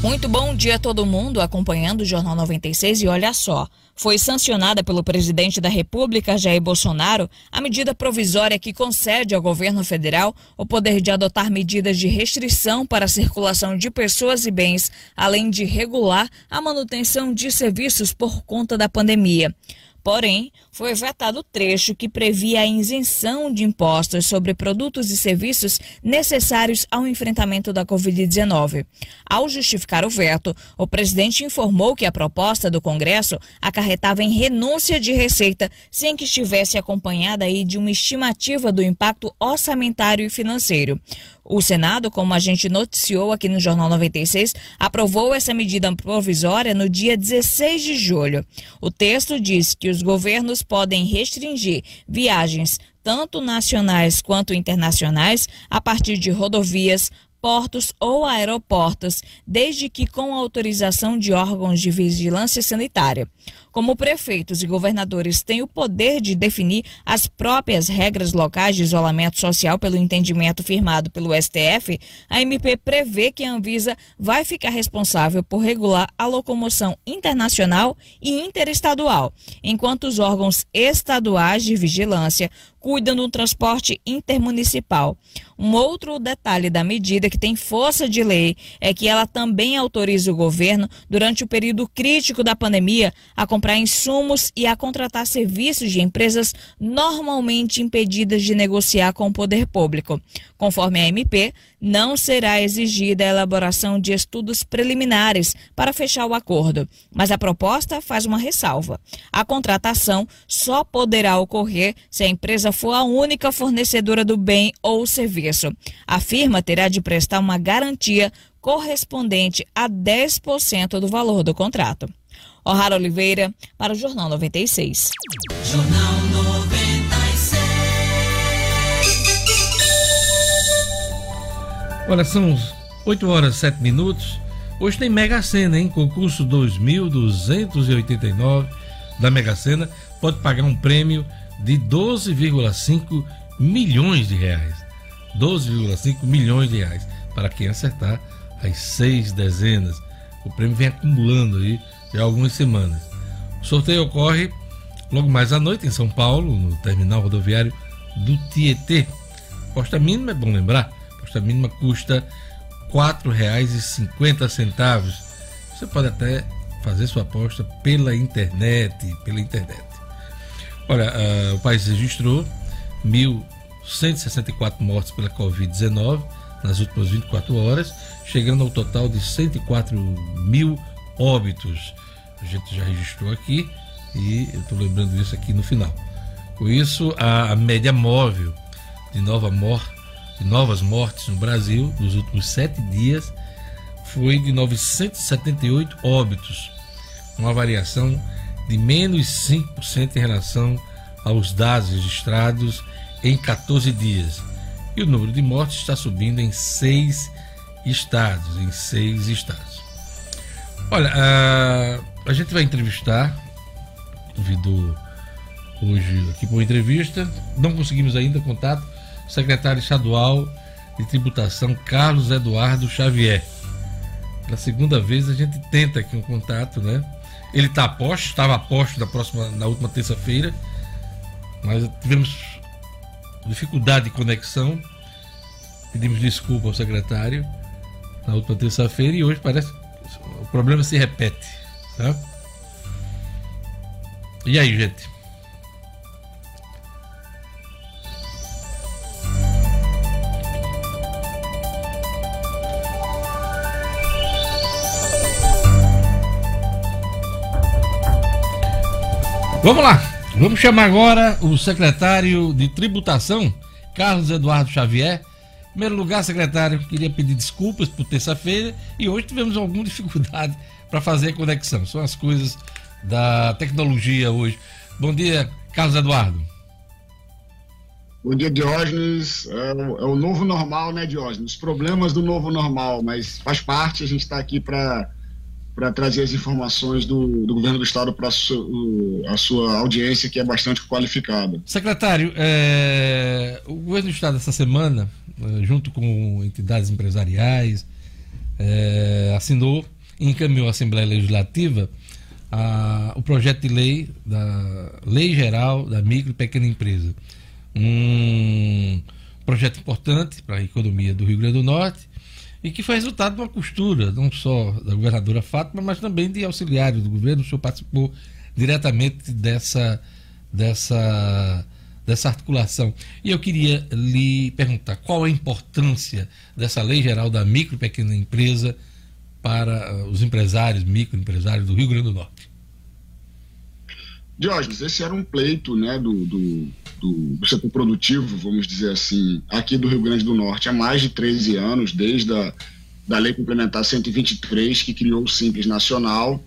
Muito bom dia a todo mundo acompanhando o Jornal 96 e olha só. Foi sancionada pelo presidente da República, Jair Bolsonaro, a medida provisória que concede ao governo federal o poder de adotar medidas de restrição para a circulação de pessoas e bens, além de regular a manutenção de serviços por conta da pandemia. Porém, foi vetado o trecho que previa a isenção de impostos sobre produtos e serviços necessários ao enfrentamento da Covid-19. Ao justificar o veto, o presidente informou que a proposta do Congresso acarretava em renúncia de receita sem que estivesse acompanhada aí de uma estimativa do impacto orçamentário e financeiro. O Senado, como a gente noticiou aqui no Jornal 96, aprovou essa medida provisória no dia 16 de julho. O texto diz que os governos podem restringir viagens tanto nacionais quanto internacionais a partir de rodovias, portos ou aeroportos, desde que com autorização de órgãos de vigilância sanitária. Como prefeitos e governadores têm o poder de definir as próprias regras locais de isolamento social pelo entendimento firmado pelo STF, a MP prevê que a Anvisa vai ficar responsável por regular a locomoção internacional e interestadual, enquanto os órgãos estaduais de vigilância cuidam do transporte intermunicipal. Um outro detalhe da medida que tem força de lei é que ela também autoriza o governo, durante o período crítico da pandemia, a comprar insumos e a contratar serviços de empresas normalmente impedidas de negociar com o poder público. Conforme a MP, não será exigida a elaboração de estudos preliminares para fechar o acordo, mas a proposta faz uma ressalva. A contratação só poderá ocorrer se a empresa for a única fornecedora do bem ou serviço. A firma terá de prestar uma garantia correspondente a 10% do valor do contrato. O'Hara Oliveira, para o Jornal 96. Jornal 96. Olha, são 8 horas e 7 minutos. Hoje tem Mega Sena, hein? Concurso 2289 da Mega Sena. Pode pagar um prêmio de 12,5 milhões de reais. 12,5 milhões de reais para quem acertar as seis dezenas. O prêmio vem acumulando aí já há algumas semanas. O sorteio ocorre logo mais à noite em São Paulo, no terminal rodoviário do Tietê. Posta mínima, é bom lembrar, posta mínima custa R$ 4,50. Você pode até fazer sua aposta pela internet, pela internet. Olha, uh, o país registrou 1.164 mortes pela Covid-19 nas últimas 24 horas, chegando ao total de 104 mil óbitos. A gente já registrou aqui e eu estou lembrando isso aqui no final. Com isso, a, média móvel de, nova mor de novas mortes no Brasil nos últimos sete dias foi de 978 óbitos, uma variação de menos 5% em relação aos dados registrados em 14 dias. E o número de mortes está subindo em seis estados, em seis estados. Olha, a, a gente vai entrevistar, convidou hoje aqui para uma entrevista, não conseguimos ainda contato, secretário estadual de tributação Carlos Eduardo Xavier. Pela segunda vez a gente tenta aqui um contato, né? Ele está a posto, estava a posto na próxima, na última terça-feira, mas tivemos dificuldade de conexão. Pedimos desculpa ao secretário na última terça-feira e hoje parece problema se repete. Tá? E aí, gente? Vamos lá, vamos chamar agora o secretário de Tributação, Carlos Eduardo Xavier. Primeiro lugar, secretário, queria pedir desculpas por terça-feira e hoje tivemos alguma (laughs) dificuldade para fazer a conexão. São as coisas da tecnologia hoje. Bom dia, Carlos Eduardo. Bom dia, Diógenes. É o, é o novo normal, né, Diógenes? Os problemas do novo normal, mas faz parte, a gente está aqui para para trazer as informações do, do governo do estado para a sua audiência, que é bastante qualificada. Secretário, é, o governo do estado essa semana, é, junto com entidades empresariais, é, assinou e encaminhou à Assembleia Legislativa a, o projeto de lei da Lei Geral da Micro e Pequena Empresa. Um projeto importante para a economia do Rio Grande do Norte e que foi resultado de uma costura, não só da governadora Fátima, mas também de auxiliares do governo. O senhor participou diretamente dessa, dessa, dessa articulação. E eu queria lhe perguntar qual a importância dessa lei geral da micro e pequena empresa para uh, os empresários, microempresários do Rio Grande do Norte. Diógenes, esse era um pleito né, do, do, do, do, setor produtivo, vamos dizer assim, aqui do Rio Grande do Norte há mais de 13 anos, desde a da Lei Complementar 123, que criou o Simples Nacional.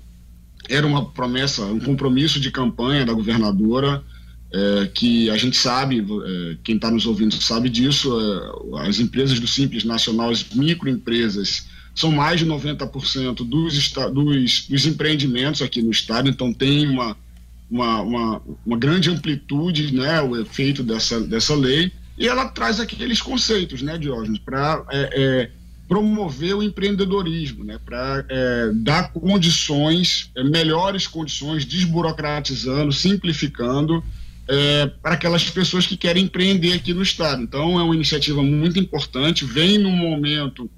Era uma promessa, um compromisso de campanha da governadora, é, que a gente sabe, é, quem está nos ouvindo sabe disso, é, as empresas do Simples Nacional, as microempresas, são mais de 90% dos, dos, dos empreendimentos aqui no estado, então tem uma, uma, uma, uma, grande amplitude, né, o efeito dessa, dessa lei, e ela traz aqueles conceitos, né, Diógenes, para é, é, promover o empreendedorismo, né, para é, dar condições, é, melhores condições, desburocratizando, simplificando, é, para aquelas pessoas que querem empreender aqui no Estado. Então, é uma iniciativa muito importante, vem num momento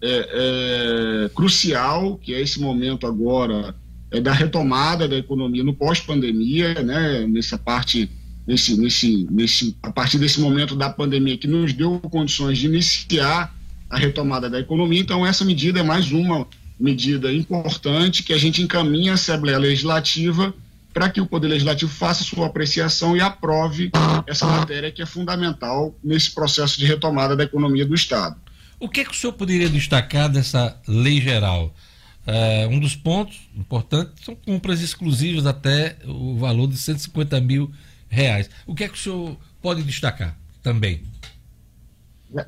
é, crucial, que é esse momento agora é, da retomada da economia no pós-pandemia, né, nessa parte, nesse, nesse, nesse, a partir desse momento da pandemia que nos deu condições de iniciar a retomada da economia. Então, essa medida é mais uma medida importante que a gente encaminha a Assembleia Legislativa para que o Poder Legislativo faça sua apreciação e aprove essa matéria que é fundamental nesse processo de retomada da economia do Estado. O que, é que o senhor poderia destacar dessa lei geral? Uh, um dos pontos importantes são compras exclusivas até o valor de 150 mil reais. O que é que o senhor pode destacar também?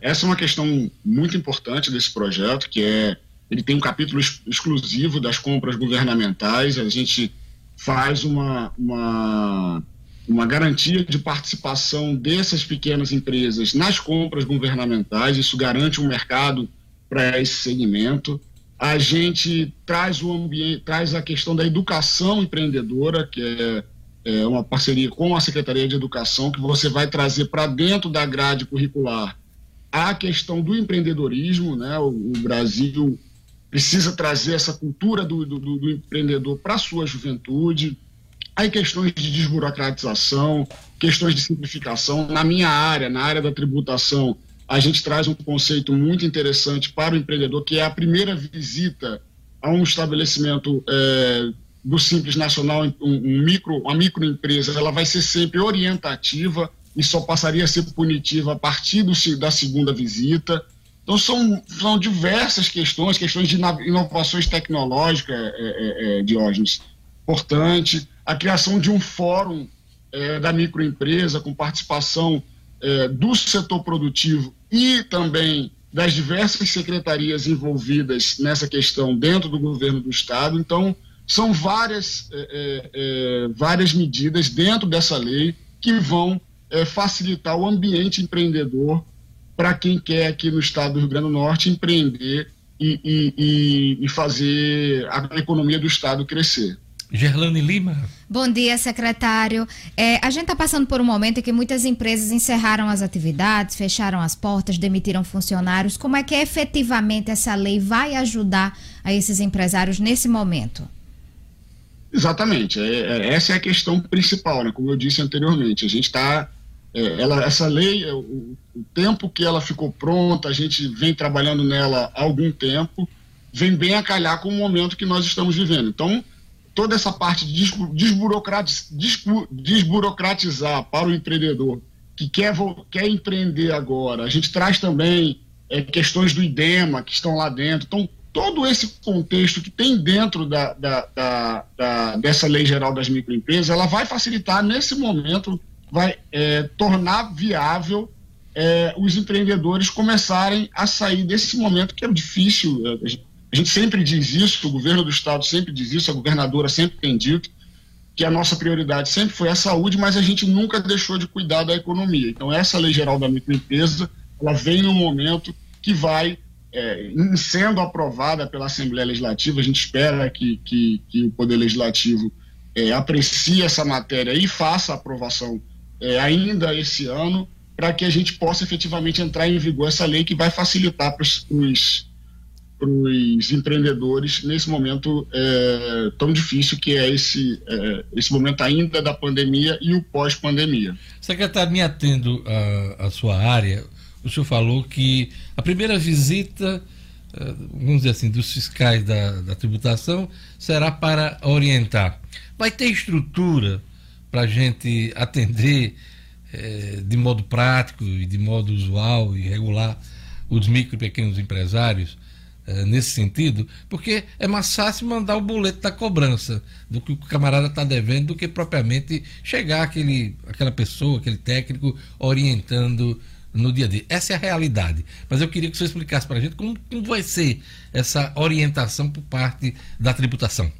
Essa é uma questão muito importante desse projeto, que é ele tem um capítulo ex exclusivo das compras governamentais. A gente faz uma, uma, uma garantia de participação dessas pequenas empresas nas compras governamentais. Isso garante um mercado para esse segmento. A gente traz o ambiente, traz a questão da educação empreendedora, que é, é uma parceria com a Secretaria de Educação, que você vai trazer para dentro da grade curricular a questão do empreendedorismo, né? O, o Brasil precisa trazer essa cultura do, do, do empreendedor para a sua juventude. Aí questões de desburocratização, questões de simplificação. Na minha área, na área da tributação, a gente traz um conceito muito interessante para o empreendedor, que é a primeira visita a um estabelecimento é, do Simples Nacional, um, um micro, uma microempresa, ela vai ser sempre orientativa, e só passaria a ser punitiva a partir do, da segunda visita. Então, são, são diversas questões, questões de inovações tecnológicas, é, é, é, Diógenes, importante, a criação de um fórum é, da microempresa com participação é, do setor produtivo e também das diversas secretarias envolvidas nessa questão dentro do governo do Estado. Então, são várias, é, várias medidas dentro dessa lei que vão é, facilitar o ambiente empreendedor para quem quer aqui no estado do Rio Grande do Norte empreender e, e, e fazer a economia do estado crescer. Gerlane Lima. Bom dia, secretário. É, a gente está passando por um momento em que muitas empresas encerraram as atividades, fecharam as portas, demitiram funcionários. Como é que efetivamente essa lei vai ajudar a esses empresários nesse momento? Exatamente. É, é, essa é a questão principal, né? Como eu disse anteriormente, a gente está é, essa lei, é, o, o, tempo que ela ficou pronta, a gente vem trabalhando nela há algum tempo, vem bem a calhar com o momento que nós estamos vivendo. Então, toda essa parte de desburocratiz, desburocratizar para o empreendedor que quer, quer empreender agora, a gente traz também é, questões do IDEMA que estão lá dentro. Então, todo esse contexto que tem dentro da, da, da, da dessa lei geral das microempresas, ela vai facilitar nesse momento vai é, tornar viável é, os empreendedores começarem a sair desse momento que é difícil. É, a gente sempre diz isso, o governo do estado sempre diz isso, a governadora sempre tem dito que a nossa prioridade sempre foi a saúde, mas a gente nunca deixou de cuidar da economia. Então essa lei geral da microempresa, ela vem no momento que vai é, sendo aprovada pela Assembleia Legislativa, a gente espera que, que, que o Poder Legislativo é, aprecie essa matéria e faça a aprovação é, ainda esse ano, para que a gente possa efetivamente entrar em vigor essa lei que vai facilitar para os empreendedores nesse momento é, tão difícil que é esse, é, esse momento ainda da pandemia e o pós-pandemia. Secretário, me atendo à sua área, o senhor falou que a primeira visita, é, vamos dizer assim, dos fiscais da, da tributação será para orientar. Vai ter estrutura para a gente atender eh, de modo prático e de modo usual e regular os micro e pequenos empresários eh, nesse sentido, porque é mais fácil mandar o boleto da cobrança do que o camarada está devendo do que propriamente chegar aquele, aquela pessoa, aquele técnico orientando no dia a dia. Essa é a realidade. Mas eu queria que você explicasse para a gente como, como vai ser essa orientação por parte da tributação.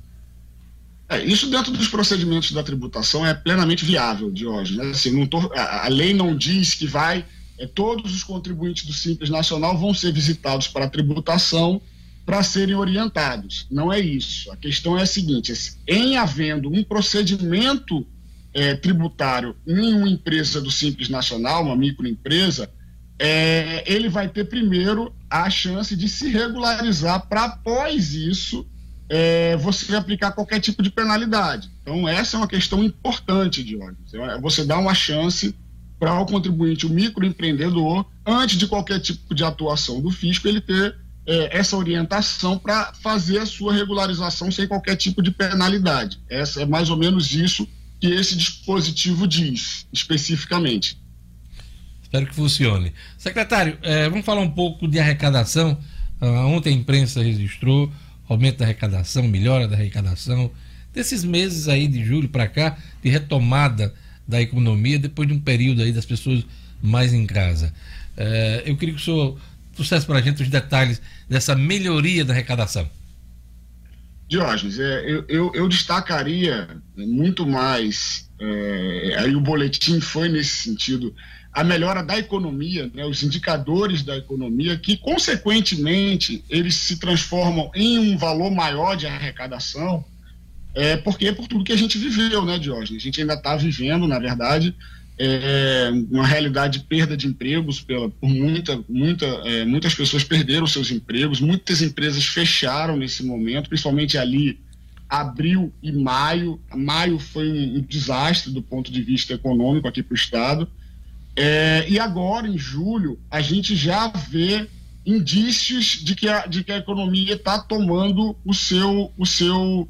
É, isso dentro dos procedimentos da tributação é plenamente viável, Diógenes. Assim, não tô, a, a, lei não diz que vai, é, todos os contribuintes do Simples Nacional vão ser visitados para a tributação para serem orientados. Não é isso. A questão é a seguinte: em havendo um procedimento é, tributário em uma empresa do Simples Nacional, uma microempresa, é, ele vai ter primeiro a chance de se regularizar para após isso é, você aplicar qualquer tipo de penalidade. Então, essa é uma questão importante, Dionis. É você dá uma chance para o contribuinte, o microempreendedor, antes de qualquer tipo de atuação do fisco, ele ter é, essa orientação para fazer a sua regularização sem qualquer tipo de penalidade. Essa é mais ou menos isso que esse dispositivo diz, especificamente. Espero que funcione. Secretário, é, vamos falar um pouco de arrecadação. Ah, ontem a imprensa registrou aumento da arrecadação, melhora da arrecadação, desses meses aí de julho para cá, de retomada da economia, depois de um período aí das pessoas mais em casa. É, eu queria que o senhor trouxesse para a gente os detalhes dessa melhoria da arrecadação. Diógenes, é, eu, eu, eu, destacaria muito mais, é, aí o boletim foi nesse sentido, a melhora da economia, né, os indicadores da economia, que, consequentemente, eles se transformam em um valor maior de arrecadação, é, porque é por tudo que a gente viveu, né, Diógenes? A gente ainda está vivendo, na verdade, é, uma realidade de perda de empregos pela, por muita, muita, é, muitas pessoas perderam seus empregos, muitas empresas fecharam nesse momento, principalmente ali abril e maio. Maio foi um, um desastre do ponto de vista econômico aqui para o estado. É, e agora, em julho, a gente já vê indícios de que a, de que a economia está tomando o seu, o, seu,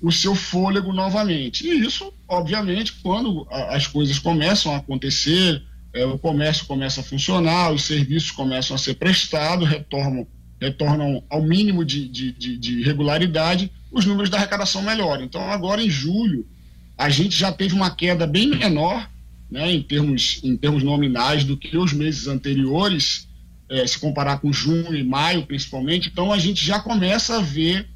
o seu fôlego novamente. E isso, obviamente, quando a, as coisas começam a acontecer, é, o comércio começa a funcionar, os serviços começam a ser prestados, retornam, retornam ao mínimo de, de, de, de regularidade, os números da arrecadação melhoram. Então, agora em julho, a gente já teve uma queda bem menor né, em, termos, em termos nominais do que os meses anteriores, é, se comparar com junho e maio principalmente. Então a gente já começa a ver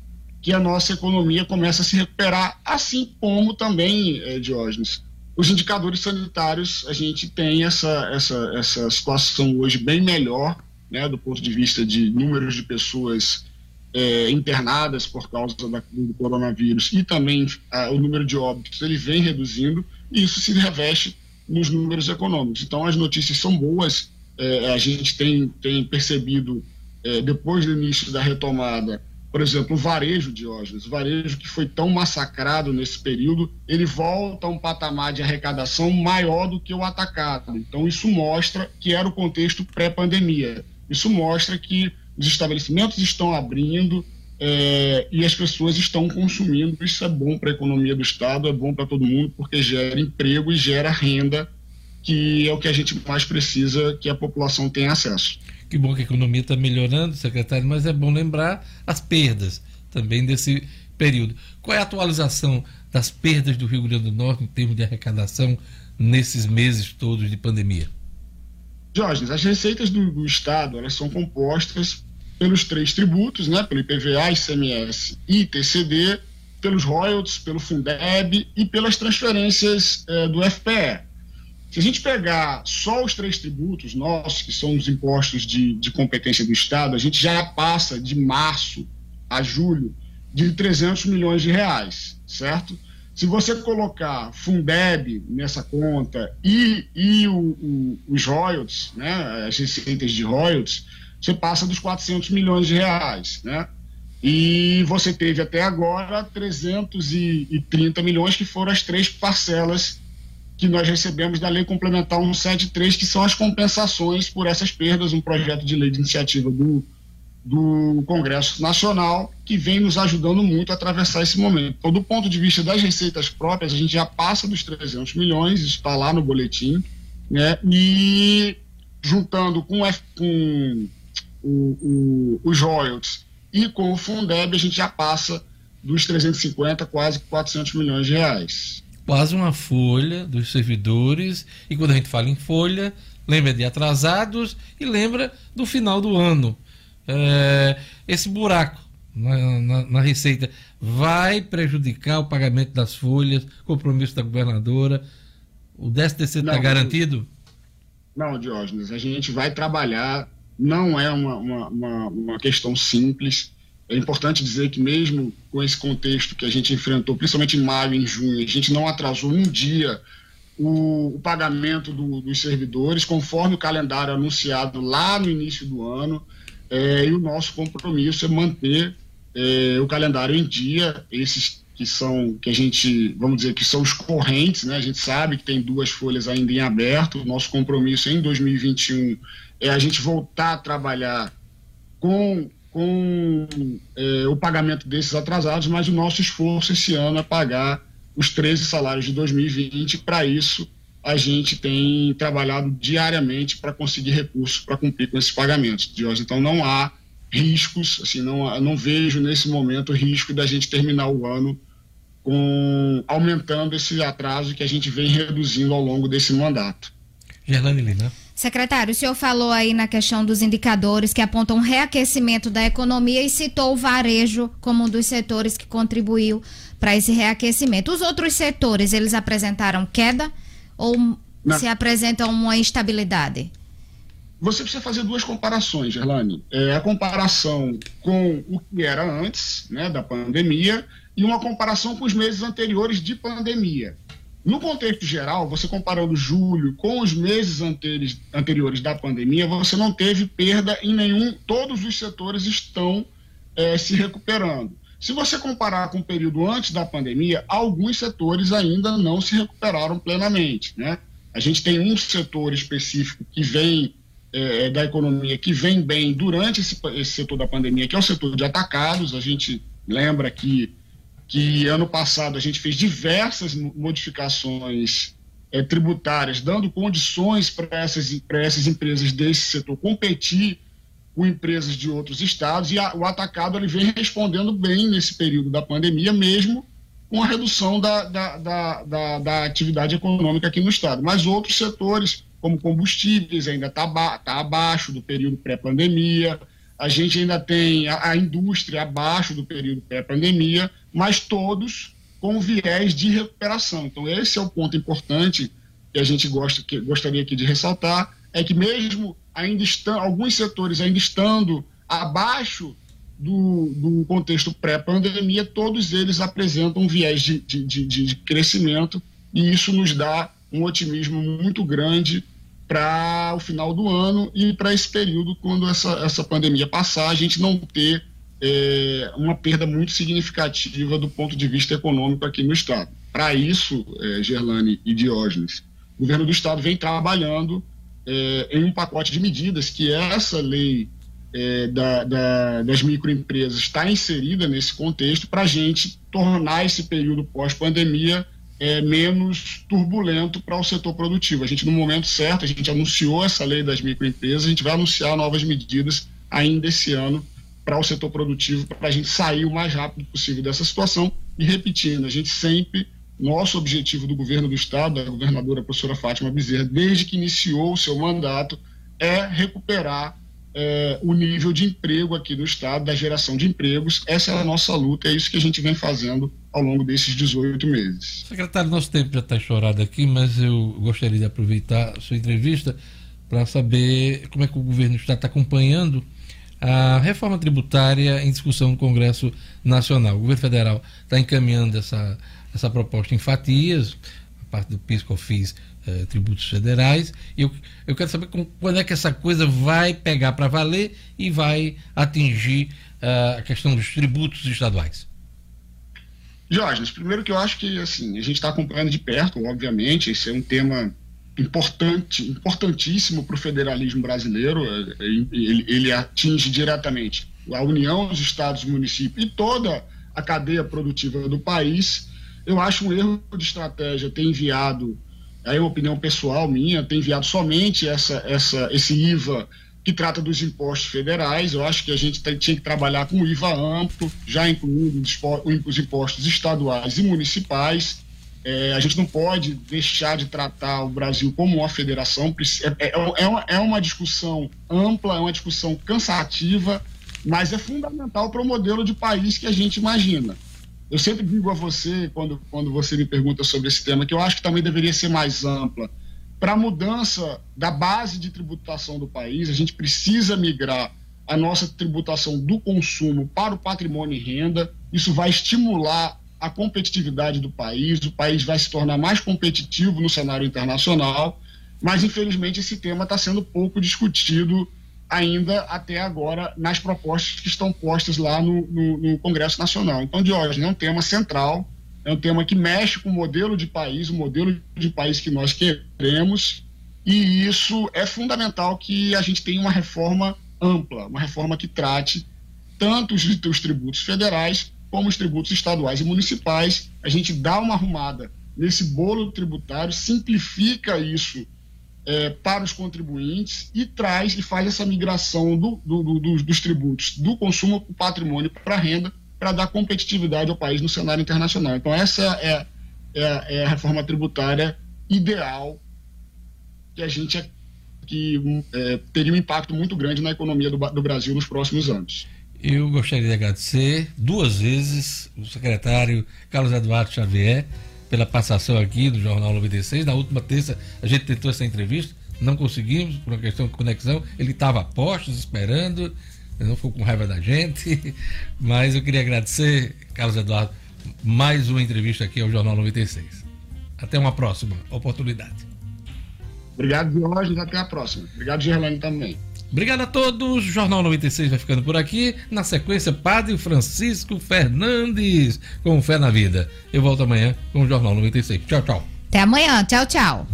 que a nossa economia começa a se recuperar, assim como também, é, Diógenes, os indicadores sanitários, a gente tem essa, essa, essa situação hoje bem melhor, né, do ponto de vista de números de pessoas é, internadas por causa da, do coronavírus e também a, o número de óbitos ele vem reduzindo e isso se reveste nos números econômicos. Então, as notícias são boas. É, a gente tem, tem percebido, é, depois do início da retomada, por exemplo, o varejo, Diógenes, o varejo que foi tão massacrado nesse período, ele volta a um patamar de arrecadação maior do que o atacado. Então, isso mostra que era o contexto pré-pandemia. Isso mostra que os estabelecimentos estão abrindo, é, e as pessoas estão consumindo. Isso é bom para a economia do Estado, é bom para todo mundo, porque gera emprego e gera renda, que é o que a gente mais precisa que a população tenha acesso. Que bom que a economia está melhorando, secretário, mas é bom lembrar as perdas também desse período. Qual é a atualização das perdas do Rio Grande do Norte em termos de arrecadação nesses meses todos de pandemia? Jorge, as receitas do, do Estado elas são compostas pelos três tributos, né, pelo IPVA, ICMS e TCD, pelos royalties, pelo Fundeb e pelas transferências eh, do FPE. Se a gente pegar só os três tributos nossos, que são os impostos de, de competência do Estado, a gente já passa de março a julho de 300 milhões de reais, certo? Se você colocar Fundeb nessa conta e, e o, o, os royalties, né, as receitas de royalties, você passa dos 400 milhões de reais, né? E você teve até agora 330 milhões, que foram as três parcelas que nós recebemos da Lei Complementar 173, que são as compensações por essas perdas, um projeto de lei de iniciativa do, do Congresso Nacional, que vem nos ajudando muito a atravessar esse momento. Então, do ponto de vista das receitas próprias, a gente já passa dos 300 milhões, isso está lá no boletim, né? E juntando com, F, com o, o, os royalties e com o Fundeb, a gente já passa dos 350, quase 400 milhões de reais. Quase uma folha dos servidores, e quando a gente fala em folha, lembra de atrasados e lembra do final do ano. É, esse buraco na, na, na, receita vai prejudicar o pagamento das folhas, compromisso da governadora. O 10 está garantido? Não, Diógenes, a gente vai trabalhar, não é uma, uma, uma, uma questão simples. É importante dizer que, mesmo com esse contexto que a gente enfrentou, principalmente em maio e em junho, a gente não atrasou um dia o, o pagamento do, dos servidores, conforme o calendário anunciado lá no início do ano. É, e o nosso compromisso é manter é, o calendário em dia, esses que são, que a gente, vamos dizer, que são os correntes, né? A gente sabe que tem duas folhas ainda em aberto. O nosso compromisso em 2021 é a gente voltar a trabalhar com, com é, o pagamento desses atrasados, mas o nosso esforço esse ano é pagar os 13 salários de 2020. Para isso, a gente tem trabalhado diariamente para conseguir recursos para cumprir com esses pagamentos. Então, não há riscos, assim, não, não vejo nesse momento risco da gente terminar o ano com aumentando esse atraso que a gente vem reduzindo ao longo desse mandato. Gerlane Lina. Secretário, o senhor falou aí na questão dos indicadores que apontam um reaquecimento da economia e citou o varejo como um dos setores que contribuiu para esse reaquecimento. Os outros setores, eles apresentaram queda ou Não. se apresentam uma instabilidade? você precisa fazer duas comparações, Gerlane. É, a comparação com o que era antes né, da pandemia e uma comparação com os meses anteriores de pandemia. No contexto geral, você comparando julho com os meses anteriores, anteriores da pandemia, você não teve perda em nenhum, todos os setores estão é, se recuperando. Se você comparar com o período antes da pandemia, alguns setores ainda não se recuperaram plenamente. Né? A gente tem um setor específico que vem é, é, da economia que vem bem durante esse, esse, setor da pandemia, que é o setor de atacados. A gente lembra que, que ano passado a gente fez diversas modificações é, tributárias, dando condições para essas, essas empresas desse setor competir com empresas de outros estados, e a, o atacado ele vem respondendo bem nesse período da pandemia, mesmo com a redução da, da, da, da, da atividade econômica aqui no estado. Mas outros setores como combustíveis, ainda está tá abaixo do período pré-pandemia. A gente ainda tem a, a indústria abaixo do período pré-pandemia, mas todos com viés de recuperação. Então, esse é o ponto importante que a gente gosta, que gostaria aqui de ressaltar, é que mesmo ainda estão, alguns setores ainda estando abaixo do, do contexto pré-pandemia, todos eles apresentam um viés de, de, de, de crescimento e isso nos dá um otimismo muito grande para o final do ano e para esse período, quando essa, essa pandemia passar, a gente não ter é, uma perda muito significativa do ponto de vista econômico aqui no Estado. Para isso, é, Gerlane e Diógenes, o governo do Estado vem trabalhando é, em um pacote de medidas que essa lei é, da, da, das microempresas está inserida nesse contexto para a gente tornar esse período pós-pandemia é, menos turbulento para o setor produtivo. A gente, no momento certo, a gente anunciou essa lei das microempresas, a gente vai anunciar novas medidas ainda esse ano para o setor produtivo, para a gente sair o mais rápido possível dessa situação. E repetindo, a gente sempre, nosso objetivo do governo do Estado, da governadora professora Fátima Bezerra, desde que iniciou o seu mandato, é recuperar é, o nível de emprego aqui no Estado, da geração de empregos. Essa é a nossa luta, é isso que a gente vem fazendo ao longo desses 18 meses. Secretário, nosso tempo já está chorado aqui, mas eu gostaria de aproveitar a sua entrevista para saber como é que o governo do Estado está acompanhando a reforma tributária em discussão no Congresso Nacional. O governo federal está encaminhando essa, essa proposta em fatias, a parte do PIS, COFINS eh, tributos federais. Eu, eu quero saber com, quando é que essa coisa vai pegar para valer e vai atingir uh, a questão dos tributos estaduais. Jorge, primeiro que eu acho que assim, a gente está acompanhando de perto, obviamente, esse é um tema importante, importantíssimo para o federalismo brasileiro. Eh, ele, ele atinge diretamente a União, os estados, municípios e toda a cadeia produtiva do país. Eu acho um erro de estratégia ter enviado aí é uma opinião pessoal minha, ter enviado somente essa, essa, esse IVA que trata dos impostos federais. Eu acho que a gente tem, tinha que trabalhar com o IVA amplo, já incluindo os impostos estaduais e municipais. É, a gente não pode deixar de tratar o Brasil como uma federação. É, é, é, uma, é uma discussão ampla, é uma discussão cansativa, mas é fundamental para o modelo de país que a gente imagina. Eu sempre digo a você, quando, quando você me pergunta sobre esse tema, que eu acho que também deveria ser mais ampla para a mudança da base de tributação do país, a gente precisa migrar a nossa tributação do consumo para o patrimônio e renda. Isso vai estimular a competitividade do país, o país vai se tornar mais competitivo no cenário internacional, mas infelizmente esse tema está sendo pouco discutido ainda até agora nas propostas que estão postas lá no, no, no Congresso Nacional. Então, Diógenes, é um tema central é um tema que mexe com o modelo de país, o modelo de país que nós queremos, e isso é fundamental que a gente tenha uma reforma ampla, uma reforma que trate tanto os, os tributos federais como os tributos estaduais e municipais. A gente dá uma arrumada nesse bolo tributário, simplifica isso é, para os contribuintes e traz e faz essa migração do, do, do, dos tributos do consumo para o patrimônio para a renda para dar competitividade ao país no cenário internacional. Então, essa é, é, é a reforma tributária ideal que a gente que é, teria um impacto muito grande na economia do Brasil nos próximos anos. Eu gostaria de agradecer duas vezes o secretário Carlos Eduardo Xavier pela passação aqui do Jornal 96. Na última terça a gente tentou essa entrevista, não conseguimos por uma questão de conexão. Ele estava a postos esperando não ficou com raiva da gente, (laughs) mas eu queria agradecer, Carlos Eduardo, mais uma entrevista aqui ao Jornal 96. Até uma próxima oportunidade. Obrigado, Jorge, até a próxima. Obrigado, Gerlane, também. Obrigado a todos. O Jornal 96 vai ficando por aqui. Na sequência, Padre Francisco Fernandes com Fé na Vida. Eu volto amanhã com o Jornal 96. Tchau, tchau. Até amanhã. Tchau, tchau.